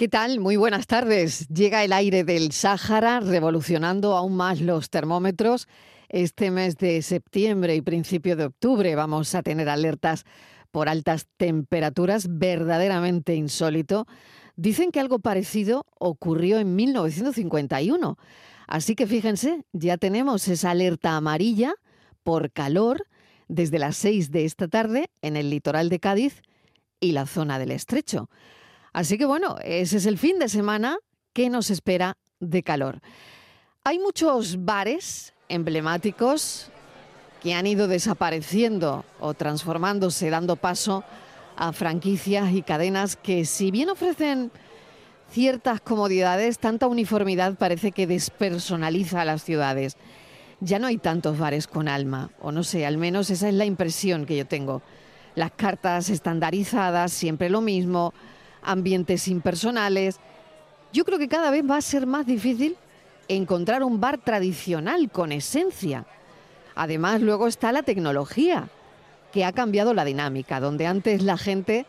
¿Qué tal? Muy buenas tardes. Llega el aire del Sáhara revolucionando aún más los termómetros. Este mes de septiembre y principio de octubre vamos a tener alertas por altas temperaturas, verdaderamente insólito. Dicen que algo parecido ocurrió en 1951. Así que fíjense, ya tenemos esa alerta amarilla por calor desde las 6 de esta tarde en el litoral de Cádiz y la zona del estrecho. Así que bueno, ese es el fin de semana que nos espera de calor. Hay muchos bares emblemáticos que han ido desapareciendo o transformándose, dando paso a franquicias y cadenas que si bien ofrecen ciertas comodidades, tanta uniformidad parece que despersonaliza a las ciudades. Ya no hay tantos bares con alma, o no sé, al menos esa es la impresión que yo tengo. Las cartas estandarizadas, siempre lo mismo, ambientes impersonales. Yo creo que cada vez va a ser más difícil encontrar un bar tradicional con esencia. Además, luego está la tecnología, que ha cambiado la dinámica, donde antes la gente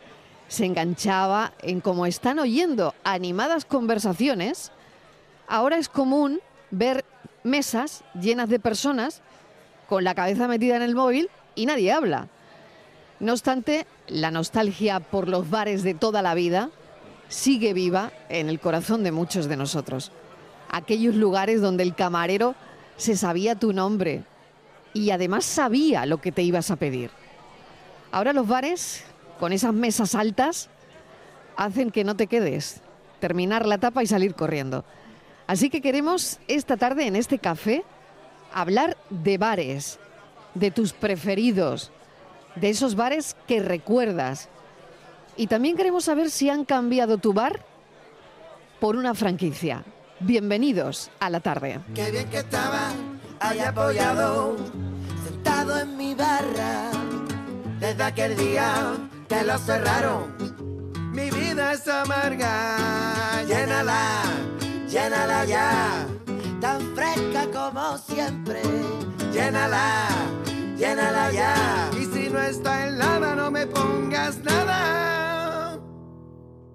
se enganchaba en cómo están oyendo animadas conversaciones, ahora es común ver mesas llenas de personas con la cabeza metida en el móvil y nadie habla. No obstante, la nostalgia por los bares de toda la vida sigue viva en el corazón de muchos de nosotros. Aquellos lugares donde el camarero se sabía tu nombre y además sabía lo que te ibas a pedir. Ahora los bares, con esas mesas altas, hacen que no te quedes, terminar la tapa y salir corriendo. Así que queremos esta tarde en este café hablar de bares, de tus preferidos, de esos bares que recuerdas. Y también queremos saber si han cambiado tu bar por una franquicia. Bienvenidos a la tarde. Qué bien que estaba ahí apoyado, sentado en mi barra, desde aquel día que lo cerraron. Mi vida es amarga, llénala, llénala ya, tan fresca como siempre, llénala llénala ya. Y si no está helada, no me pongas nada.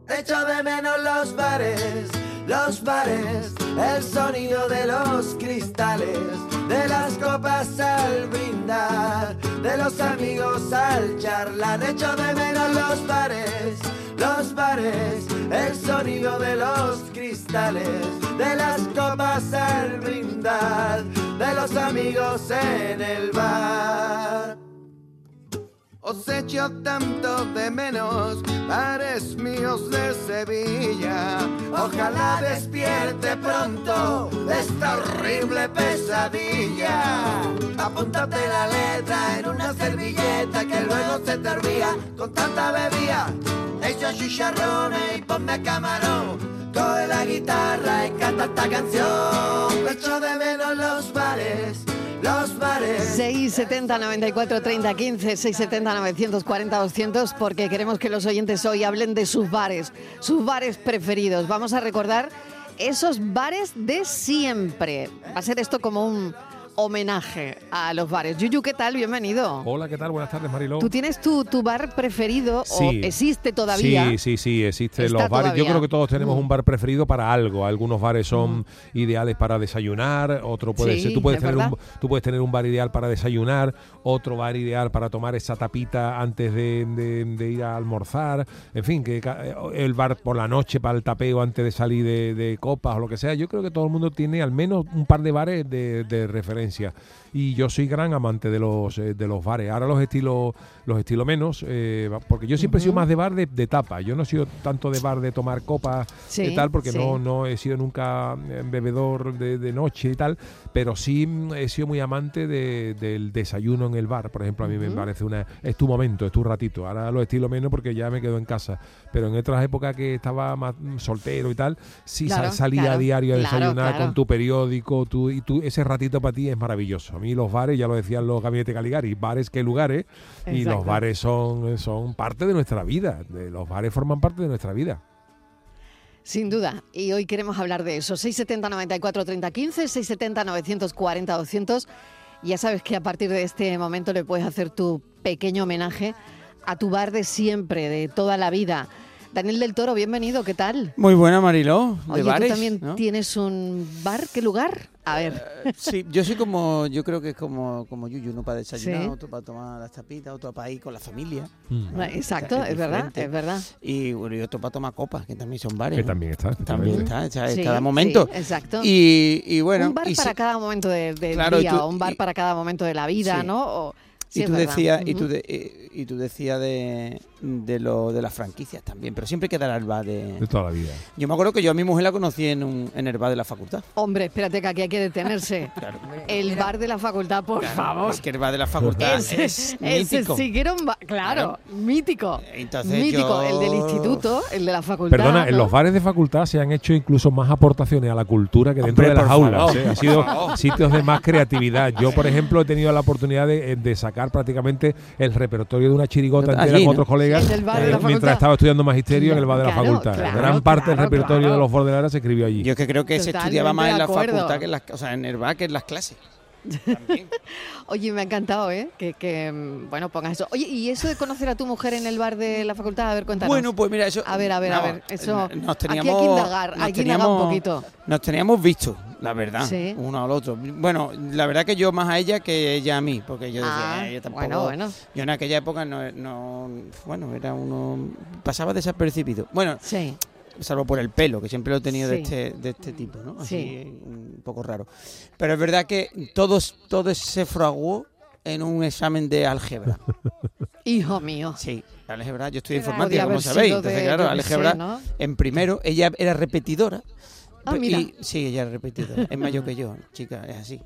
Echo de menos los bares, los bares, el sonido de los cristales, de las copas al brindar, de los amigos al charlar. Echo de menos los bares, los bares, el sonido de los cristales, de las copas al brindar de los amigos en el bar. Os echo tanto de menos, pares míos de Sevilla. Ojalá despierte pronto esta horrible pesadilla. Apúntate la letra en una servilleta que luego se te olvida con tanta bebida. Chicharrones y ponme camarón Coge la guitarra y canta esta canción. Echo de menos. Los bares. 670 94 30 15 670 940 200 porque queremos que los oyentes hoy hablen de sus bares, sus bares preferidos. Vamos a recordar esos bares de siempre. Va a ser esto como un homenaje a los bares. Yuyu, ¿qué tal? Bienvenido. Hola, ¿qué tal? Buenas tardes, Mariló. ¿Tú tienes tu, tu bar preferido o existe todavía? Sí, sí, sí, existe los bares. Yo creo que todos tenemos mm. un bar preferido para algo. Algunos bares son mm. ideales para desayunar, otro puede ser, tú puedes, tener un, tú puedes tener un bar ideal para desayunar, otro bar ideal para tomar esa tapita antes de, ir a almorzar, en fin, que el bar por la noche para el tapeo antes de salir de, copas o lo que sea. Yo creo que todo el mundo tiene al menos un par de bares de referencia violencia y yo soy gran amante de los eh, de los bares. Ahora los estilos los estilos menos, eh, porque yo siempre he sido más de bar de, de, tapa. Yo no he sido tanto de bar de tomar copas y tal, porque no, no he sido nunca eh, bebedor de, noche y tal, pero sí mm, he sido muy amante del desayuno en el bar. Por ejemplo, a mí me parece una es tu momento, es tu ratito. Ahora los estilos menos porque ya me quedo en casa, pero en otras épocas que estaba más mm, soltero y tal, sí salía a diario a desayunar con tu periódico, tu, y tú ese ratito para ti es maravilloso. A mí los bares, ya lo decían los gabinetes Caligari, bares que lugares, y los bares son, son parte de nuestra vida. los bares forman parte de nuestra vida. Sin duda, y hoy queremos hablar de eso. 670 94 30 15, 670 940 200. Ya sabes que a partir de este momento le puedes hacer tu pequeño homenaje a tu bar de siempre, de toda la vida Daniel del Toro, bienvenido, ¿qué tal? Muy buena, Mariló. De Oye, tú también tienes un bar, ¿qué lugar? A ver. Eh, sí, yo soy como, yo creo que es como, como Yuyu, uno para desayunar, otro para tomar las tapitas, otro para ir con la familia. Mm. Exacto, es, verdad, es verdad. Y, bueno, otro para tomar copas, que también son bares. Que también está. También está, o cada momento. exacto. Y, bueno. Un bar para cada momento del día, o un bar para cada momento de la vida, ¿no? Y, tú decías, y, tú y, tú decías de, de lo de las franquicias también, pero siempre quedará el bar de... De toda la vida. Yo me acuerdo que yo a mi mujer la conocí en, un, en el bar de la facultad. Hombre, espérate que aquí hay que detenerse. El bar de la facultad, por favor. Es que el bar de la facultad es mítico. sí que era un bar, claro, mítico. Entonces mítico, el del instituto, el de la facultad. Perdona, en los bares de facultad se han hecho incluso más aportaciones a la cultura que dentro de las aulas. ¿eh? Ha sido sitios de más creatividad. Yo, por ejemplo, he tenido la oportunidad de, de sacar prácticamente el repertorio de una chirigota entera con otros colegas mientras estaba estudiando magisterio en el bar de la facultad. Gran parte del repertorio de los Bordelaras se escribió allí. Yo que creo que se estudiaba más en la facultad que en las, o sea, en el bar que en las clases. Oye, me ha encantado, ¿eh? Que, mm, bueno, pongas eso. Oye, ¿y eso de conocer a tu mujer en el bar de la facultad? A ver, cuéntanos. Bueno, pues mira, eso... A ver, a ver, a ver. Eso, nos teníamos, aquí hay que indagar, hay que indagar un poquito. Nos teníamos visto, la verdad, uno al otro. Bueno, la verdad que yo más a ella que ella a mí, porque yo decía, ah, eh, tampoco... Bueno, bueno. Yo en aquella época no, no... Bueno, era uno... Pasaba desapercibido. Bueno, sí salvo por el pelo, que siempre lo he tenido de, este, de este tipo, ¿no? Así, un poco raro. Pero es verdad que todos, todo se fraguó en un examen de álgebra. Hijo mío. Sí, álgebra, yo estoy informática, como sabéis. Entonces, claro, álgebra, en primero, ella era repetidora. Ah, mira. sí, ella era repetidora. Es mayor que yo, chica, es así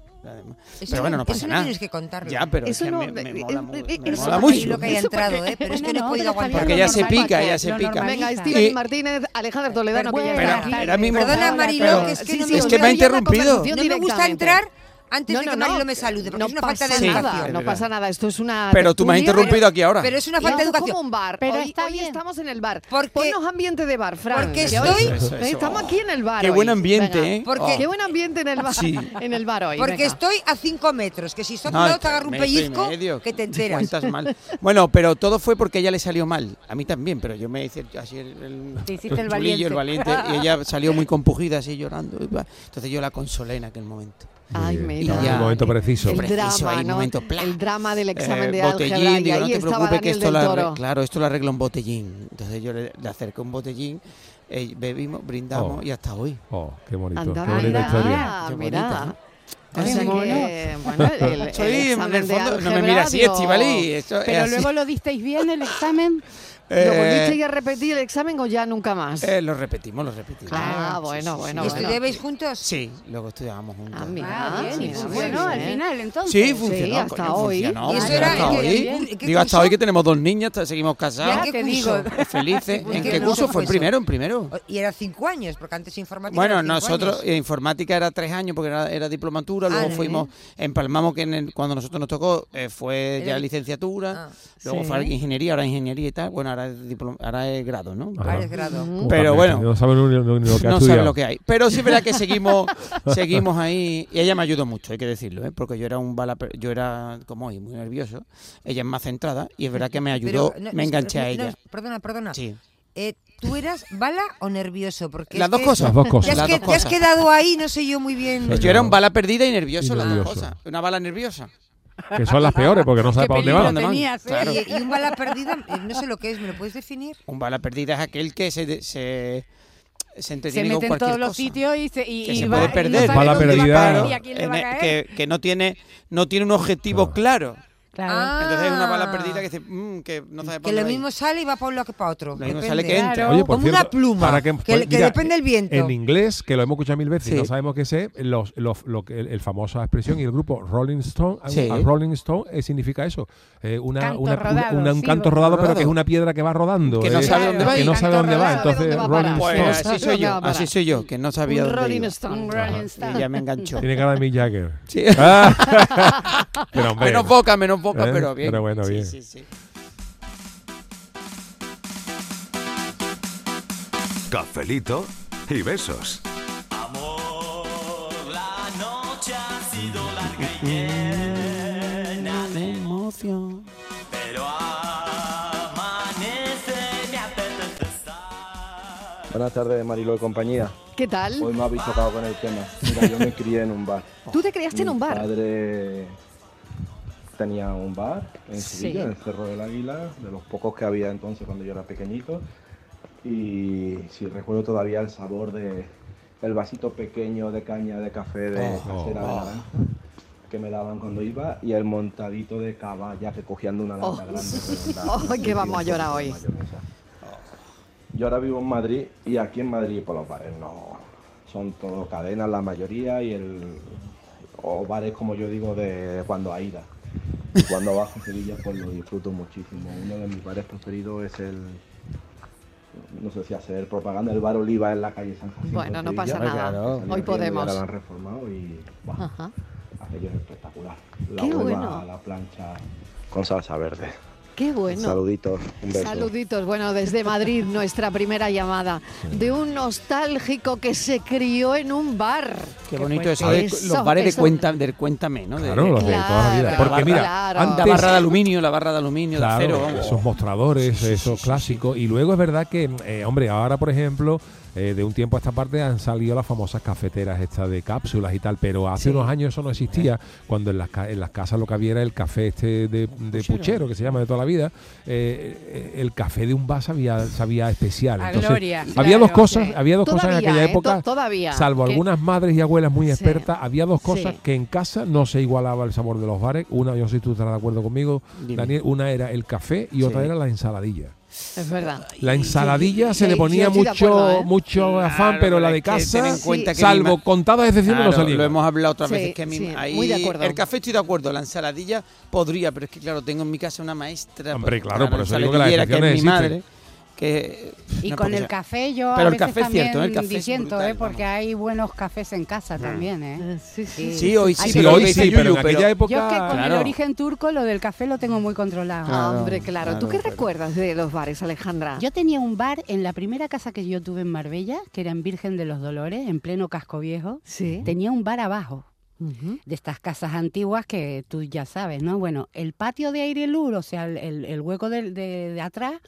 pero bueno, no pasa eso nada. tienes que contarlo. Ya, pero eso es no, me, me, mola, me, mola mucho. lo que haya entrado, ¿eh? Pero es que no he podido aguantar. Porque ya se pica, ya se pica. Venga, Steven Martínez, Alejandro Toledano, que ya Perdona, que es que Es que me ha interrumpido. No me gusta entrar antes de que Marilo me salude, porque no es una falta de educación. Nada, no pasa nada, esto es una. Pero tú me has interrumpido aquí ahora. Pero es una falta de educación. como un bar. Pero hoy, está hoy bien. estamos en el bar. Porque, Ponnos ambiente de bar, Fran. Porque estoy. estamos aquí en el bar. Qué buen ambiente, ¿eh? Porque, Qué buen ambiente en el bar, sí. en el bar hoy. Porque estoy a cinco metros, que si estás no, te agarro un pellizco, que te enteras. mal. Bueno, pero todo fue porque ella le salió mal. A mí también, pero yo me hice así el, el valiente. Y ella salió muy compugida, así llorando. Entonces yo la consolé en aquel momento. Ay, mira. En el momento preciso. El drama, ¿no? el drama del examen eh, de álgebra. y ahí no te preocupes que esto lo claro, esto lo arregla un botellín. Entonces yo le, acerqué un botellín, eh, bebimos, brindamos oh. y hasta hoy. Oh, qué bonito. Anda, qué bonita historia. Qué mira. ¿no? O sea que, bueno, el, el, Soy, en el fondo, no me mira así, Estivali. Pero luego lo disteis bien el examen. ¿Lo eh, volviste a repetir el examen o ya nunca más? Eh, lo repetimos, lo repetimos. Ah, bueno, bueno. ¿Y estudiabais juntos? Sí, luego estudiábamos juntos. Ah, mira, ah, bien, bueno, al final entonces. Sí, funcionó. Sí, hasta hoy. ¿Y eso era hasta hoy. Digo, hasta hoy que tenemos dos niñas, seguimos casados. ¿En qué curso? Felices. ¿En qué curso fue? Primero, en primero. Y era cinco años, porque antes informática Bueno, nosotros, informática era tres años porque era, diplomatura, luego ah, fuimos, empalmamos que cuando nosotros nos tocó eh, fue ya licenciatura, luego fue ingeniería, ahora ingeniería y tal, bueno, ahora es diploma es grado, ¿no? Ahora es grado. Pero bueno, no sabe lo, que no sabe lo que hay. Pero sí es verdad que seguimos, seguimos ahí y ella me ayudó mucho, hay que decirlo, ¿eh? porque yo era un bala, yo era como hoy muy nervioso, ella es más centrada y es verdad que me ayudó, me enganché a ella. perdona, perdona. Sí. Eh, ¿Tú eras bala o nervioso? Porque las, dos cosas. las dos cosas. Te has, has, quedado ahí, no sé yo muy bien. yo era un bala perdida y nervioso, las dos cosas. Una bala nerviosa que son las peores porque no sabe para dónde van. Claro. ¿Y, un bala perdida, eh, no sé lo que es, ¿me lo puedes definir? Un bala perdida es aquel que se, se se entretiene se mete en todos los sitios y se, y, que se puede perder. No bala perdida. Que, que, no tiene no tiene un objetivo claro. Claro. Entonces es una bala perdida que dice, mmm, que no sabe para Que lo mismo sale y va para un lado que para otro. Lo mismo sale que entra. Oye, por Como una pluma. Para que, que, depende del viento. En inglés, que lo hemos escuchado mil veces y no sabemos qué es, los, los, lo, el, el famosa expresión y el grupo Rolling Stone, sí. Rolling Stone eh, significa eso. Eh, una, canto una, rodado, una, un canto rodado, pero que es una piedra que va rodando. Que no sabe dónde va. Que no sabe dónde va. Entonces, Rolling Stone. Así soy yo, así soy yo, que no sabía dónde Rolling Stone. Y ya me enganchó. Tiene cara de Mick Jagger. Sí. Menos boca, menos boca, ¿Eh? pero bien bueno, bien. Sí, sí, sí. Cafelito y besos. Amor, la noche ha sido larga y llena de emoción. Pero amanece, me apetece estar Buenas tardes, Marilo de compañía. ¿Qué tal? Hoy me habéis tocado con el tema. Mira, yo me crié en un bar. ¿Tú te criaste en un bar? Mi padre tenía un bar en Sevilla, en el Cerro del Águila, de los pocos que había entonces cuando yo era pequeñito. Y si recuerdo todavía el sabor de el vasito pequeño de caña de café de oh, casera de oh. naranja que me daban cuando iba y el montadito de cava ya que cogiendo una lata oh. grande. que vamos a llorar hoy. Yo ahora vivo en Madrid y aquí en Madrid por los bares no son todo cadenas la mayoría y el o bares como yo digo de cuando ida Cuando bajo a Sevilla pues lo disfruto muchísimo. Uno de mis bares preferidos es el no sé si hacer propaganda, el bar Oliva en la calle San Jacinto. Bueno, no pasa nada. Hoy podemos. lo han reformado y aquello es espectacular. La Qué bueno. la plancha con salsa verde. Qué bueno. Saluditos, un beso. Saluditos, bueno, desde Madrid, nuestra primera llamada de un nostálgico que se crió en un bar. Qué bonito eso, de, los bares de, cuenta, del Cuéntame, ¿no? Claro, los de toda la vida. Porque mira, la barra de aluminio, la barra de aluminio, de acero. Esos mostradores, esos clásicos. Y luego es verdad que, eh, hombre, ahora, por ejemplo, eh, de un tiempo a esta parte han salido las famosas cafeteras estas de cápsulas y tal, pero hace unos años eso no existía, cuando en las, en las casas lo que había era el café este de, puchero, que se llama de toda la vida, eh, el café de un bar sabía, sabía especial. había dos cosas, había dos cosas en aquella ¿eh? época, todavía, salvo algunas madres y abuelas muy expertas, había dos cosas que en casa no se igualaba el sabor de los bares. Una, yo no sé si tú estarás de acuerdo conmigo, Daniel, una era el café y otra era la ensaladilla. Es verdad. La ensaladilla se le ponía mucho, ¿eh? mucho afán, pero la de casa, salvo contadas excepciones, no salía. Lo hemos hablado otras veces. Que muy de acuerdo. El café estoy de acuerdo, la ensaladilla podría, pero es que claro, tengo en mi casa una maestra. Hombre, claro, por eso digo que la que es mi madre y con el café yo a veces también cierto, ¿eh? porque hay buenos cafés en casa mm. también, ¿eh? eh sí, sí. sí hoy sí, pero, hoy sí, pero en aquella época... Yo que con el origen turco lo del café lo tengo muy controlado. Ah, hombre, claro. ¿Tú qué recuerdas de los bares, Alejandra? Yo tenía un bar en la primera casa que yo tuve en Marbella, que era en Virgen de los Dolores, en pleno casco viejo. Sí. Tenía un bar abajo. de estas casas antiguas que tú ya sabes, ¿no? Bueno, el patio de aire lur, o sea, el, hueco de atrás,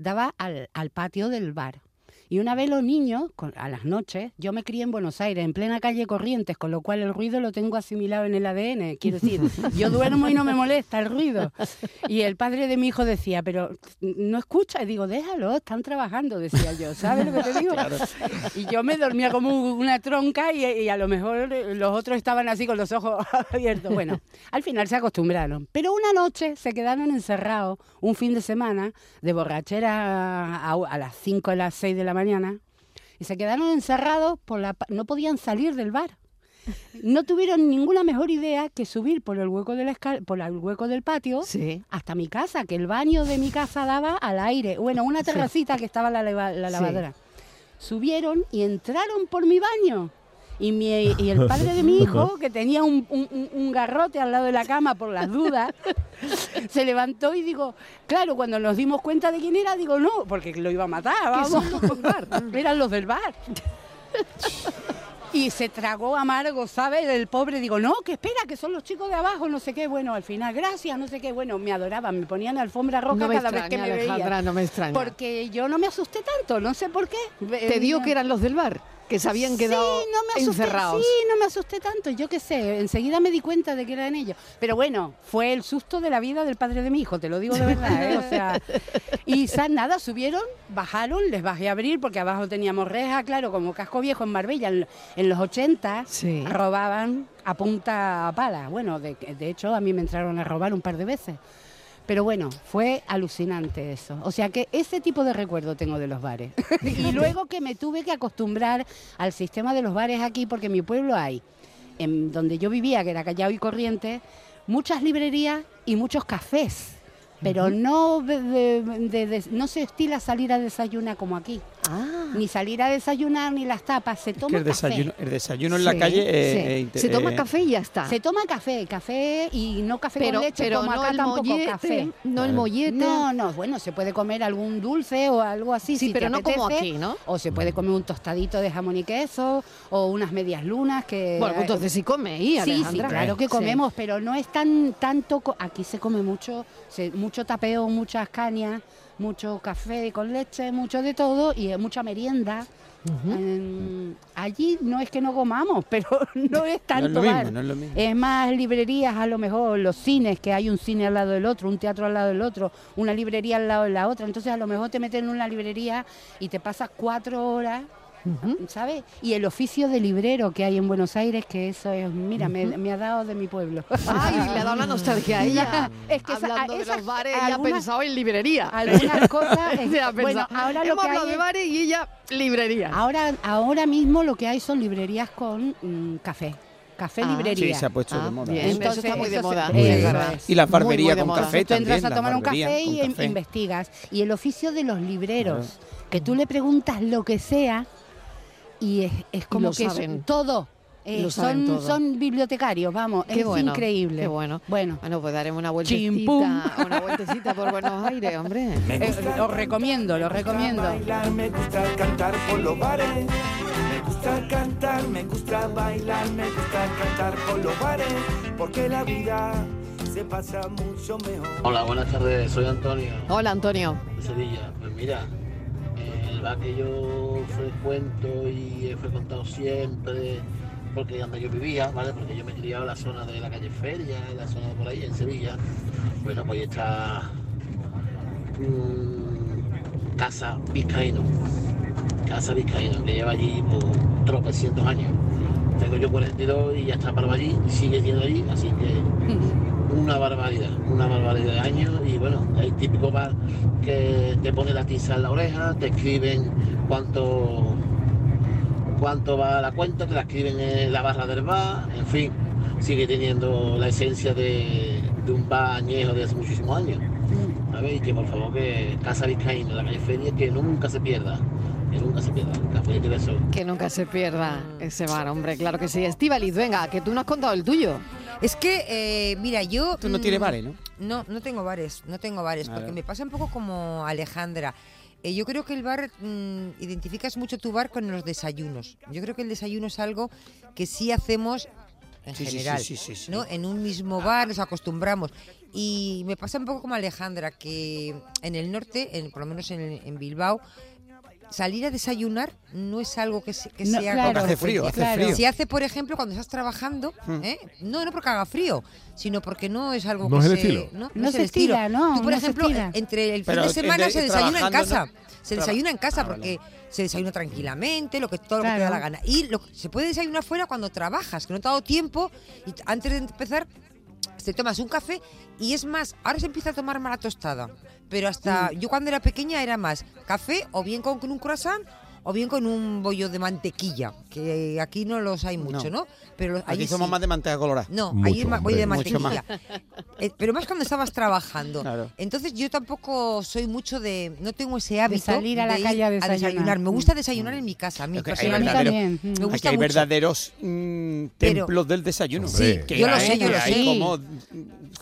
daba al, al patio del bar. Y una vez los niños, a las noches, yo me crié en Buenos Aires, en plena calle Corrientes, con lo cual el ruido lo tengo asimilado en el ADN. Quiero decir, yo duermo y no me molesta el ruido. Y el padre de mi hijo decía, pero no escucha. Y digo, déjalo, están trabajando, decía yo. ¿Sabes lo que te digo? Y yo me dormía como una tronca y, a lo mejor los otros estaban así con los ojos abiertos. Bueno, al final se acostumbraron. Pero una noche se quedaron encerrados un fin de semana de borrachera a, a las 5 o las 6 de la mañana mañana y se quedaron encerrados, por la, no podían salir del bar. No tuvieron ninguna mejor idea que subir por el hueco del, por el hueco del patio hasta mi casa, que el baño de mi casa daba al aire. Bueno, una terracita que estaba la, la lavadora. Subieron y entraron por mi baño. Y, mi, y el padre de mi hijo, que tenía un, un, garrote al lado de la cama por las dudas, se levantó y digo, claro, cuando nos dimos cuenta de quién era, digo, no, porque lo iba a matar, vamos. Eran los del bar. Y se tragó amargo, ¿sabes? El pobre, digo, no, que espera, que son los chicos de abajo, no sé qué. Bueno, al final, gracias, no sé qué. Bueno, me adoraban, me ponían alfombra roja cada vez que me Alejandra, No me extraña. Porque yo no me asusté tanto, no sé por qué. ¿Te digo que eran los del bar? Que se habían quedado encerrados. Sí, no me asusté tanto, yo qué sé, enseguida me di cuenta de que eran ellos. Pero bueno, fue el susto de la vida del padre de mi hijo, te lo digo de verdad, ¿eh? O sea, y nada, subieron, bajaron, les bajé a abrir porque abajo teníamos reja, claro, como casco viejo en Marbella, en, los 80 robaban a punta a pala. Bueno, de, de hecho a mí me entraron a robar un par de veces. Pero bueno, fue alucinante eso. O sea que ese tipo de recuerdo tengo de los bares. y luego que me tuve que acostumbrar al sistema de los bares aquí, porque en mi pueblo hay, en donde yo vivía, que era Callao y Corriente, muchas librerías y muchos cafés pero no, no se estila salir a desayunar como aquí. Ah. Ni salir a desayunar ni las tapas, se toma el desayuno, El desayuno en la calle... Eh, se toma eh, café y ya está. Se toma café, café y no café con leche pero como no acá tampoco café. No el mollete. No, no, bueno, se puede comer algún dulce o algo así Sí, pero no como aquí, ¿no? O se puede comer un tostadito de jamón y queso o unas medias lunas que... Bueno, pues entonces sí come ahí, Sí, sí, claro que comemos, pero no es tan tanto... Aquí se come mucho, mucho tapeo, muchas cañas, mucho café con leche, mucho de todo y mucha merienda. allí no es que no comamos, pero no es tanto es, es, más librerías, a lo mejor los cines, que hay un cine al lado del otro, un teatro al lado del otro, una librería al lado de la otra. Entonces a lo mejor te meten en una librería y te pasas cuatro horas ¿sabes? Y el oficio de librero que hay en Buenos Aires, que eso es, mira, me, ha dado de mi pueblo. Ay, le ha dado la nostalgia a ella. es que Hablando de los bares, ella ha pensado en librería. Algunas cosas. bueno, ahora lo que hay de bares y ella librería. Ahora, ahora mismo lo que hay son librerías con mm, café café ah, librería. Sí, se ha puesto de ah, moda. Entonces, eso está muy de moda. y la barbería con café tú entras a tomar un café y investigas. Y el oficio de los libreros, que tú le preguntas lo que sea y es, como que saben. todo. Eh, son, son bibliotecarios, vamos, es increíble. Qué bueno. Bueno, bueno pues daremos una vueltecita, una vueltecita por Buenos Aires, hombre. Eh, lo recomiendo, lo recomiendo. Bailar, me gusta cantar por los bares. Me gusta cantar, me gusta bailar, me gusta cantar por los bares, porque la vida se pasa mucho mejor. Hola, buenas tardes, soy Antonio. Hola, Antonio. De Sevilla. Pues mira, bar que yo frecuento y he frecuentado siempre, porque donde yo vivía, ¿vale? Porque yo me he criado en la zona de la calle Feria, en la zona de por ahí, en Sevilla. Bueno, pues está Casa Vizcaíno. Casa Vizcaíno, que lleva allí por tropecientos años. Tengo yo 42 y ya está para allí, sigue siendo allí, así que una barbaridad, una barbaridad de años y bueno, el típico bar que te pone la tiza en la oreja, te escriben cuánto cuánto va la cuenta, te la escriben en la barra del bar, en fin, sigue teniendo la esencia de, un bar añejo de hace muchísimos años. A ver, y que por favor que Casa Vizcaíno, la calle Feria, que nunca se pierda. Que nunca se pierda, Que nunca se pierda ese bar, hombre, claro que sí. Estivaliz, venga, que tú no has contado el tuyo. Es que, eh, mira, yo... Tú no tienes mm, bares, ¿no? No, no tengo bares, no tengo bares, porque me pasa un poco como Alejandra. Eh, yo creo que el bar, mm, identificas mucho tu bar con los desayunos. Yo creo que el desayuno es algo que sí hacemos en general, ¿no? En un mismo bar nos acostumbramos. Y me pasa un poco como Alejandra, que en el norte, en, por lo menos en Bilbao, salir a desayunar no es algo que, sea... Claro, hace frío, hace frío. Si hace, por ejemplo, cuando estás trabajando, hmm. ¿eh? no, no porque haga frío, sino porque no es algo no que es el se... Estilo. No, no, se estila, no. Tú, por ejemplo, entre el fin de semana se desayuna en casa. Se desayuna en casa porque se desayuna tranquilamente, lo que todo lo que te da la gana. Y lo, se puede desayunar fuera cuando trabajas, que no te ha dado tiempo y antes de empezar te tomas un café y es más, ahora se empieza a tomar mala tostada, pero hasta yo cuando era pequeña era más café o bien con, con un croissant o bien con un bollo de mantequilla, que aquí no los hay mucho, ¿no? Pero aquí somos más de manteca colorada. No, ahí es más bollo de mantequilla. Eh, pero más cuando estabas trabajando. Entonces yo tampoco soy mucho de, no tengo ese hábito de salir a la calle a desayunar. Me gusta desayunar en mi casa, a mí personalmente. Me gusta aquí hay verdaderos mm, templos del desayuno. Sí, yo lo sé, yo lo sé. como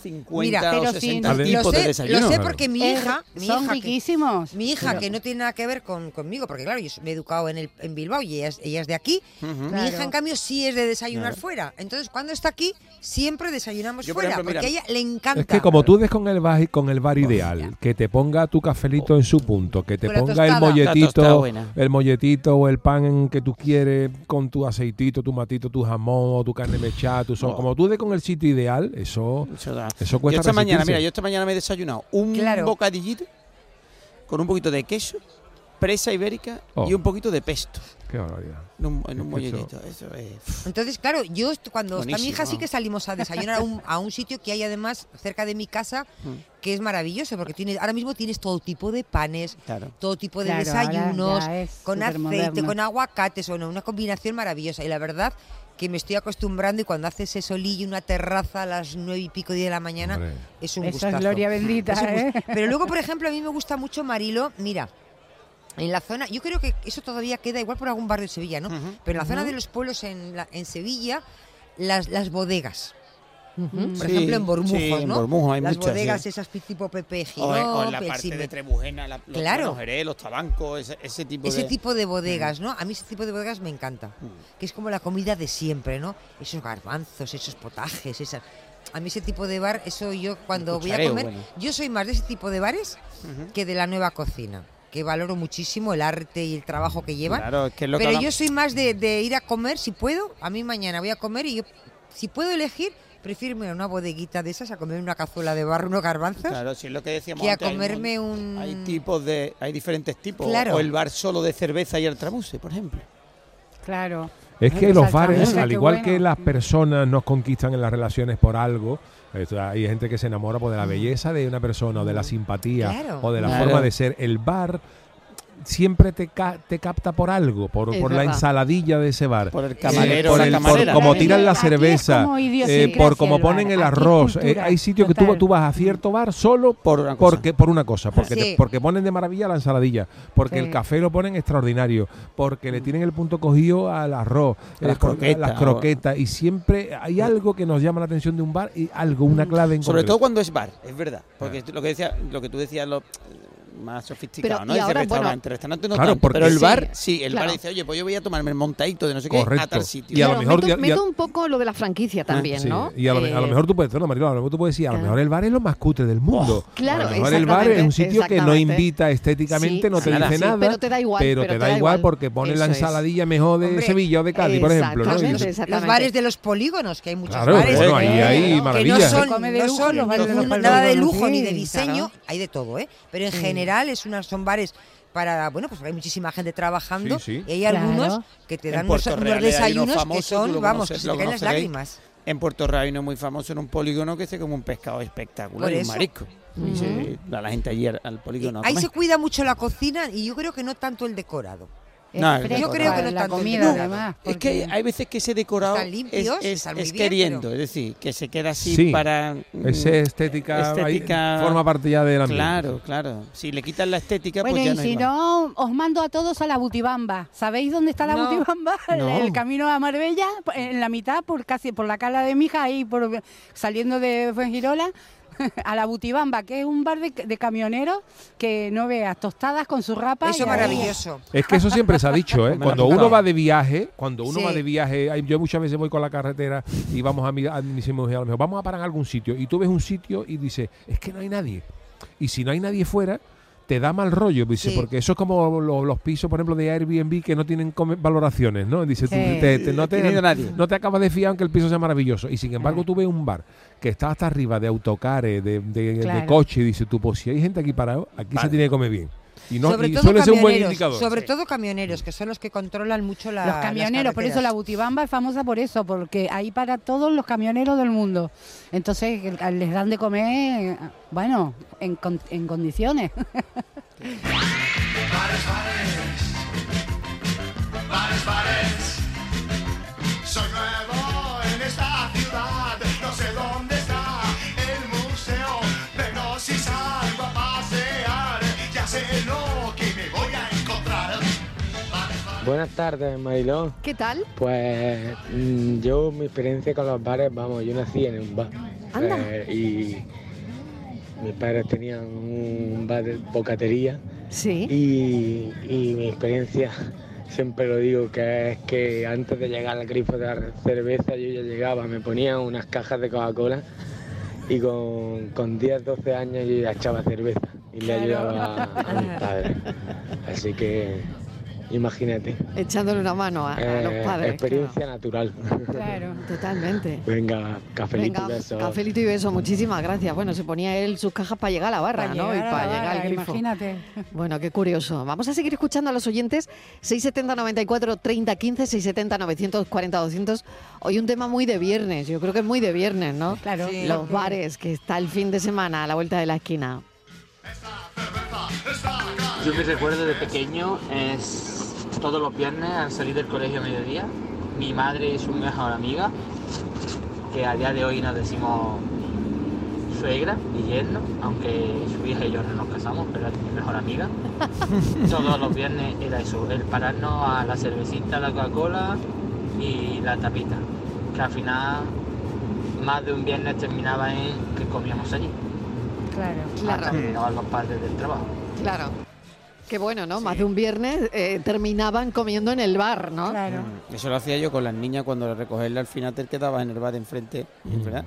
50 o 60 tipos de desayuno. Lo sé porque mi hija, mi son riquísimos. mi hija que no tiene nada que ver con, conmigo, porque claro, yo me he educado en, el, en Bilbao y ella es, de aquí. Mi hija, en cambio, sí es de desayunar fuera. Entonces, cuando está aquí, siempre desayunamos fuera, porque a ella le encanta. Es que como tú des con el bar, con el bar ideal, que te ponga tu cafelito en su punto, que te ponga el molletito, el molletito o el pan que tú quieres con tu aceitito, tu matito, tu jamón, tu carne mechada, tu son. Oh. Como tú des con el sitio ideal, eso, eso, cuesta yo esta mañana, mira, yo esta mañana me he desayunado un bocadillito con un poquito de queso presa ibérica y oh. un poquito de pesto. Qué barbaridad. En un, en Eso es. Entonces, claro, yo cuando está mi hija sí que salimos a desayunar a un, a un, sitio que hay además cerca de mi casa mm. que es maravilloso porque tiene, ahora mismo tienes todo tipo de panes, todo tipo de desayunos, con aceite, con aguacates, o una combinación maravillosa. Y la verdad que me estoy acostumbrando y cuando hace ese solillo una terraza a las nueve y pico de la mañana es un Esa es gloria bendita, ¿eh? Pero luego, por ejemplo, a mí me gusta mucho Marilo, mira, en la zona, yo creo que eso todavía queda igual por algún barrio de Sevilla, ¿no? Pero en la zona de los pueblos en, en Sevilla, las, las bodegas. Por ejemplo, en Bormujos, ¿no? En hay Las bodegas esas tipo Pepe o, en la parte de Trebujena, los, claro. los, los tabancos, ese, ese, tipo ese de... tipo de bodegas, ¿no? A mí ese tipo de bodegas me encanta. Que es como la comida de siempre, ¿no? Esos garbanzos, esos potajes, esas a mí ese tipo de bar, eso yo cuando voy a comer, yo soy más de ese tipo de bares que de la nueva cocina que valoro muchísimo el arte y el trabajo que llevan. Claro, que lo pero yo soy más de, ir a comer, si puedo, a mí mañana voy a comer y yo, si puedo elegir, prefiero irme a una bodeguita de esas a comer una cazuela de barro, unos garbanzos. Claro, si es lo que decíamos que a comerme un... Hay tipos de... Hay diferentes tipos. Claro. O el bar solo de cerveza y el tramuse, por ejemplo. Claro. Es que los bares, al igual que las personas nos conquistan en las relaciones por algo, hay gente que se enamora por pues, de la mm. belleza de una persona o de la simpatía o de la forma de ser. El bar siempre te, te capta por algo, por, por la ensaladilla de ese bar. Por el camarero, por, como tiran la cerveza, eh, por como ponen el arroz. Eh, hay sitios que tú, tú, vas a cierto bar solo por una porque, por una cosa, porque, porque ponen de maravilla la ensaladilla, porque el café lo ponen extraordinario, porque le tienen el punto cogido al arroz, las, eh, croquetas, y siempre hay algo que nos llama la atención de un bar y algo, una clave en Sobre todo cuando es bar, es verdad, porque lo que decía, lo que tú decías, lo, más sofisticado, ¿no? Dice restaurante, restaurante no claro, tanto, pero el bar, sí, el bar dice, oye, pues yo voy a tomarme el montadito de no sé qué a tal sitio. Y a lo mejor... Meto, un poco lo de la franquicia también, ¿no? Y a lo, a lo, mejor tú puedes decirlo, Marilo, a lo mejor tú puedes decir, a lo mejor el bar es lo más cutre del mundo. Oh, claro, a lo mejor el bar es un sitio que no invita estéticamente, no te dice nada, pero te da igual. Pero te da igual porque pone la ensaladilla mejor de Sevilla o de Cádiz, por ejemplo. Los bares de los polígonos, que hay muchos bares. Bueno, ahí hay maravillas. Que no son nada de lujo ni de diseño, hay de todo, ¿eh? Pero en general son bares para, bueno, pues hay muchísima gente trabajando y hay algunos que te dan unos, desayunos que son, vamos, que se te caen las lágrimas. En Puerto Real hay uno muy famoso en un polígono que es como un pescado espectacular, un marisco. y se, la gente allí al, polígono. Ahí se cuida mucho la cocina y yo creo que no tanto el decorado. No, yo creo que no la comida además. Es que hay veces que ese decorado es, queriendo, es decir, que se queda así para mm, esa estética, estética forma parte ya del ambiente. Claro, claro. Si le quitan la estética, pues bueno, pues ya y si no, os mando a todos a la Butibamba. ¿Sabéis dónde está la Butibamba? El camino a Marbella, en la mitad, por casi por la cala de Mija, ahí por saliendo de Fuengirola a la Butibamba, que es un bar de, camioneros que no veas tostadas con su rapa. Eso es maravilloso. Es que eso siempre se ha dicho, ¿eh? cuando uno va de viaje, cuando uno va de viaje, yo muchas veces voy con la carretera y vamos a mi, a mi a lo vamos a parar en algún sitio y tú ves un sitio y dices, es que no hay nadie. Y si no hay nadie fuera, te da mal rollo, dice, porque eso es como los, pisos, por ejemplo, de Airbnb que no tienen valoraciones, ¿no? Dice, no, te, no te acabas de fiar aunque el piso sea maravilloso. Y sin embargo, tú ves un bar que está hasta arriba de autocares, de, de, coche, y dice tú, pues si hay gente aquí parado, aquí se tiene que comer bien. Y, no, sobre todo suele ser un buen indicador. Sobre todo camioneros, que son los que controlan mucho la. Los camioneros, por eso la Butibamba es famosa por eso, porque ahí para todos los camioneros del mundo. Entonces les dan de comer, bueno, en, en condiciones. Buenas tardes, Marilón. ¿Qué tal? Pues mm, yo, mi experiencia con los bares, vamos, yo nací en un bar. Eh, y mis padres tenían un bar de bocatería. Sí. Y, mi experiencia, siempre lo digo, que es que antes de llegar al grifo de la cerveza, yo ya llegaba, me ponía unas cajas de Coca-Cola y con, con 10, 12 años yo ya echaba cerveza y le ayudaba a mis padres. Así que imagínate. Echándole una mano a, los eh, padres. Experiencia natural. Claro, totalmente. Venga, cafelito y beso. Cafelito y beso, muchísimas gracias. Bueno, se ponía él sus cajas para llegar a la barra, ¿no? y para llegar al grifo. Imagínate. Bueno, qué curioso. Vamos a seguir escuchando a los oyentes. 670 94 30 15, 670 940 200. Hoy un tema muy de viernes. Yo creo que es muy de viernes, ¿no? Claro. los bares, que está el fin de semana a la vuelta de la esquina. Yo me recuerdo de pequeño es todos los viernes al salir del colegio a mediodía. Mi madre y su mejor amiga, que a día de hoy nos decimos suegra y yerno, aunque su hija y yo no nos casamos, pero es mi mejor amiga. Todos los viernes era eso, el pararnos a la cervecita, la Coca-Cola y la tapita, que al final más de un viernes terminaba en que comíamos allí. Claro, claro. Hasta que los padres del trabajo. Claro. Qué bueno, ¿no? Más de un viernes eh, terminaban comiendo en el bar, ¿no? Claro. Mm, eso lo hacía yo con las niñas cuando recogerla al final te quedabas en el bar enfrente, ¿verdad?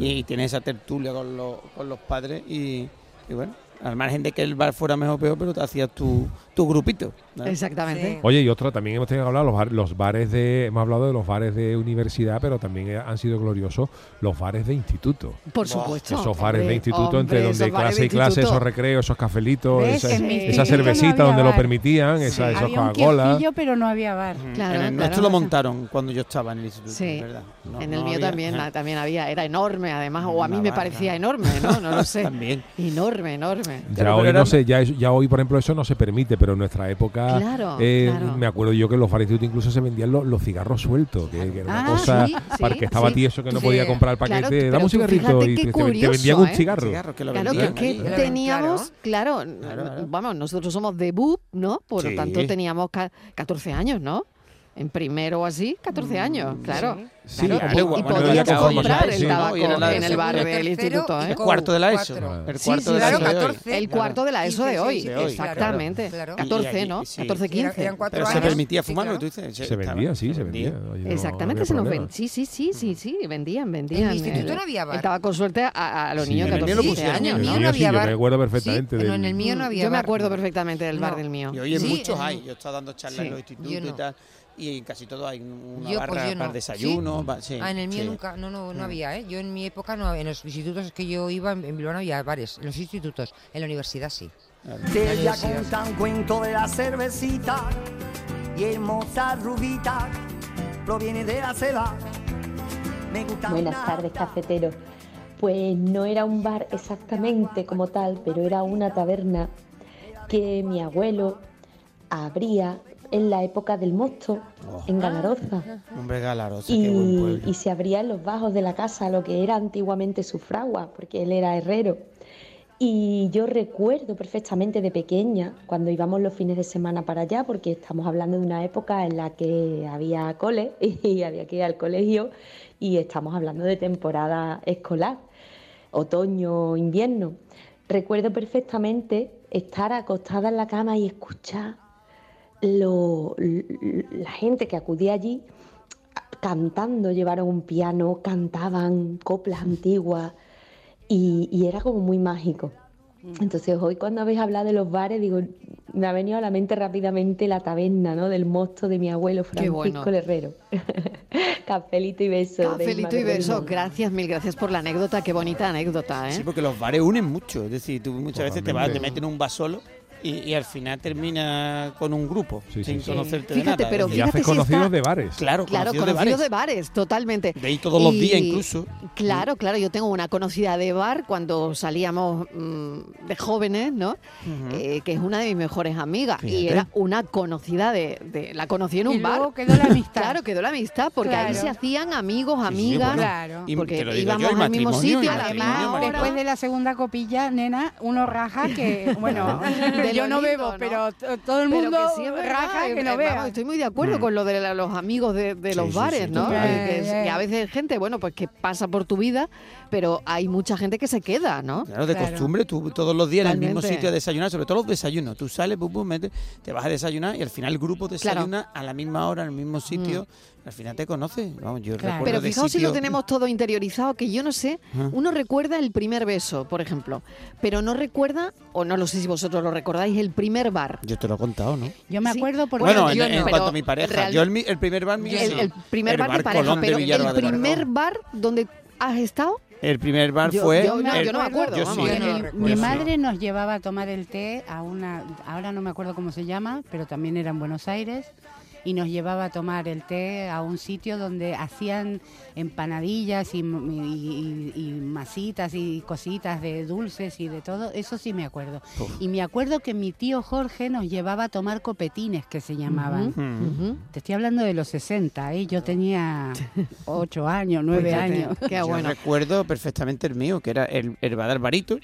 y, tienes esa tertulia con los, con los padres y, y bueno, al margen de que el bar fuera mejor o peor, pero te hacías tu, tu grupito. Exactamente. Oye, y otro, también hemos tenido que hablar los, los bares de, hemos hablado de los bares de universidad, pero también han sido gloriosos los bares de instituto. Por supuesto. Esos bares de instituto entre donde clase y clase, esos recreos, esos cafelitos, esa, cervecita donde lo permitían, esa, esos Coca-Cola. pero no había bar. Claro, en el lo montaron cuando yo estaba en el instituto, sí. ¿verdad? en el mío también, también había, era enorme además, o a mí me parecía enorme, ¿no? No lo sé. también. Enorme, enorme. Ya hoy no sé, ya, ya hoy por ejemplo eso no se permite, pero en nuestra época eh, me acuerdo yo que en los institutos incluso se vendían los, cigarros sueltos, que, era una ah, cosa para que estaba tieso que no podía comprar el paquete, dame un cigarrito y te, vendían un ¿eh? cigarro. claro, que, teníamos, claro, vamos, nosotros somos de BUP, ¿no? Por lo tanto teníamos 14 años, ¿no? En primero o así, 14 mm, años, claro. Sí, claro. y podíamos comprar el tabaco en el bar del instituto. ¿eh? El cuarto de la ESO. El cuarto de la ESO de hoy. El cuarto de la ESO de hoy, exactamente. 14, ¿no? 14, 15. Pero se permitía fumar, lo que tú dices. Se vendía, sí, se vendía. Exactamente, se nos vendía. Sí, sí, sí, sí, sí, vendían, vendían. En el instituto no había bar. Estaba con suerte a los niños de 14, 15 años. En el mío no había bar. Yo me acuerdo perfectamente. Pero en el mío no había Yo me acuerdo perfectamente del bar del mío. Y hoy en muchos hay. Yo he estado dando charlas en los institutos y tal y en casi todo hay una yo, barra pues para desayuno. ah, en el mío nunca, no, no, no mm. había, ¿eh? Yo en mi época, no, en los institutos que yo iba, en, Bilbao no había bares, en los institutos, en la universidad sí. De ella un cuento de la cervecita y el moza rubita proviene de la seda. Me Buenas tardes, cafetero. Pues no era un bar exactamente como tal, pero era una taberna que mi abuelo abría en la época del mosto, en Galaroza. Hombre, Galaroza, y, qué buen pueblo. y se abría en los bajos de la casa, lo que era antiguamente su fragua, porque él era herrero. Y yo recuerdo perfectamente de pequeña, cuando íbamos los fines de semana para allá, porque estamos hablando de una época en la que había cole y había que ir al colegio, y estamos hablando de temporada escolar, otoño, invierno. Recuerdo perfectamente estar acostada en la cama y escuchar lo, la gente que acudía allí cantando, llevaron un piano, cantaban coplas antiguas y, era como muy mágico. Mm. Entonces hoy cuando habéis hablado de los bares, digo, me ha venido a la mente rápidamente la taberna, ¿no? Del mosto de mi abuelo Francisco Herrero. Cafelito y beso. Cafelito y beso. Gracias, mil gracias por la anécdota. Qué bonita anécdota, ¿eh? Sí, porque los bares unen mucho. Es decir, tú muchas veces te vas, te meten un bar solo y, al final termina con un grupo sin conocerte de nada. Pero y haces conocidos de bares. Claro, claro conocidos, de, bares. totalmente. De ahí todos los días incluso. Claro, claro. Yo tengo una conocida de bar cuando salíamos mm, de jóvenes, ¿no? Eh, que es una de mis mejores amigas. Y era una conocida de, La conocí en un bar. quedó la amistad. claro, quedó la amistad porque ahí se hacían amigos, amigas. claro. Porque íbamos al mismo sitio. Además, después de la segunda copilla, nena, uno raja que, bueno... yo no bebo, pero todo el mundo raja que no vea. estoy muy de acuerdo mm. con lo de los amigos de, los bares, ¿no? Que, a veces gente, bueno, pues que pasa por tu vida, pero hay mucha gente que se queda, ¿no? Claro, de costumbre, tú todos los días en el mismo sitio a desayunar, sobre todo los desayunos. Tú sales, te vas a desayunar y al final el grupo desayuna a la misma hora, en el mismo sitio. Mm al final te conoce. Vamos, yo Pero fijaos si lo tenemos todo interiorizado, que yo no sé, uno recuerda el primer beso, por ejemplo, pero no recuerda, o no lo sé si vosotros lo recordáis, el primer bar. Yo te lo he contado, ¿no? Yo me acuerdo porque... Bueno, en, cuanto a mi pareja, yo el, primer bar mío el, primer bar, de pareja, pero el primer bar donde has estado... El primer bar fue. Yo, no, yo no me acuerdo. mi madre nos llevaba a tomar el té a una. Ahora no me acuerdo cómo se llama, pero también era en Buenos Aires y nos llevaba a tomar el té a un sitio donde hacían empanadillas y, masitas y cositas de dulces y de todo, eso sí me acuerdo. Y me acuerdo que mi tío Jorge nos llevaba a tomar copetines que se llamaban. Te estoy hablando de los 60, ¿eh? yo tenía 8 años, 9 años. Qué bueno. Yo recuerdo perfectamente el mío, que era el, el Barito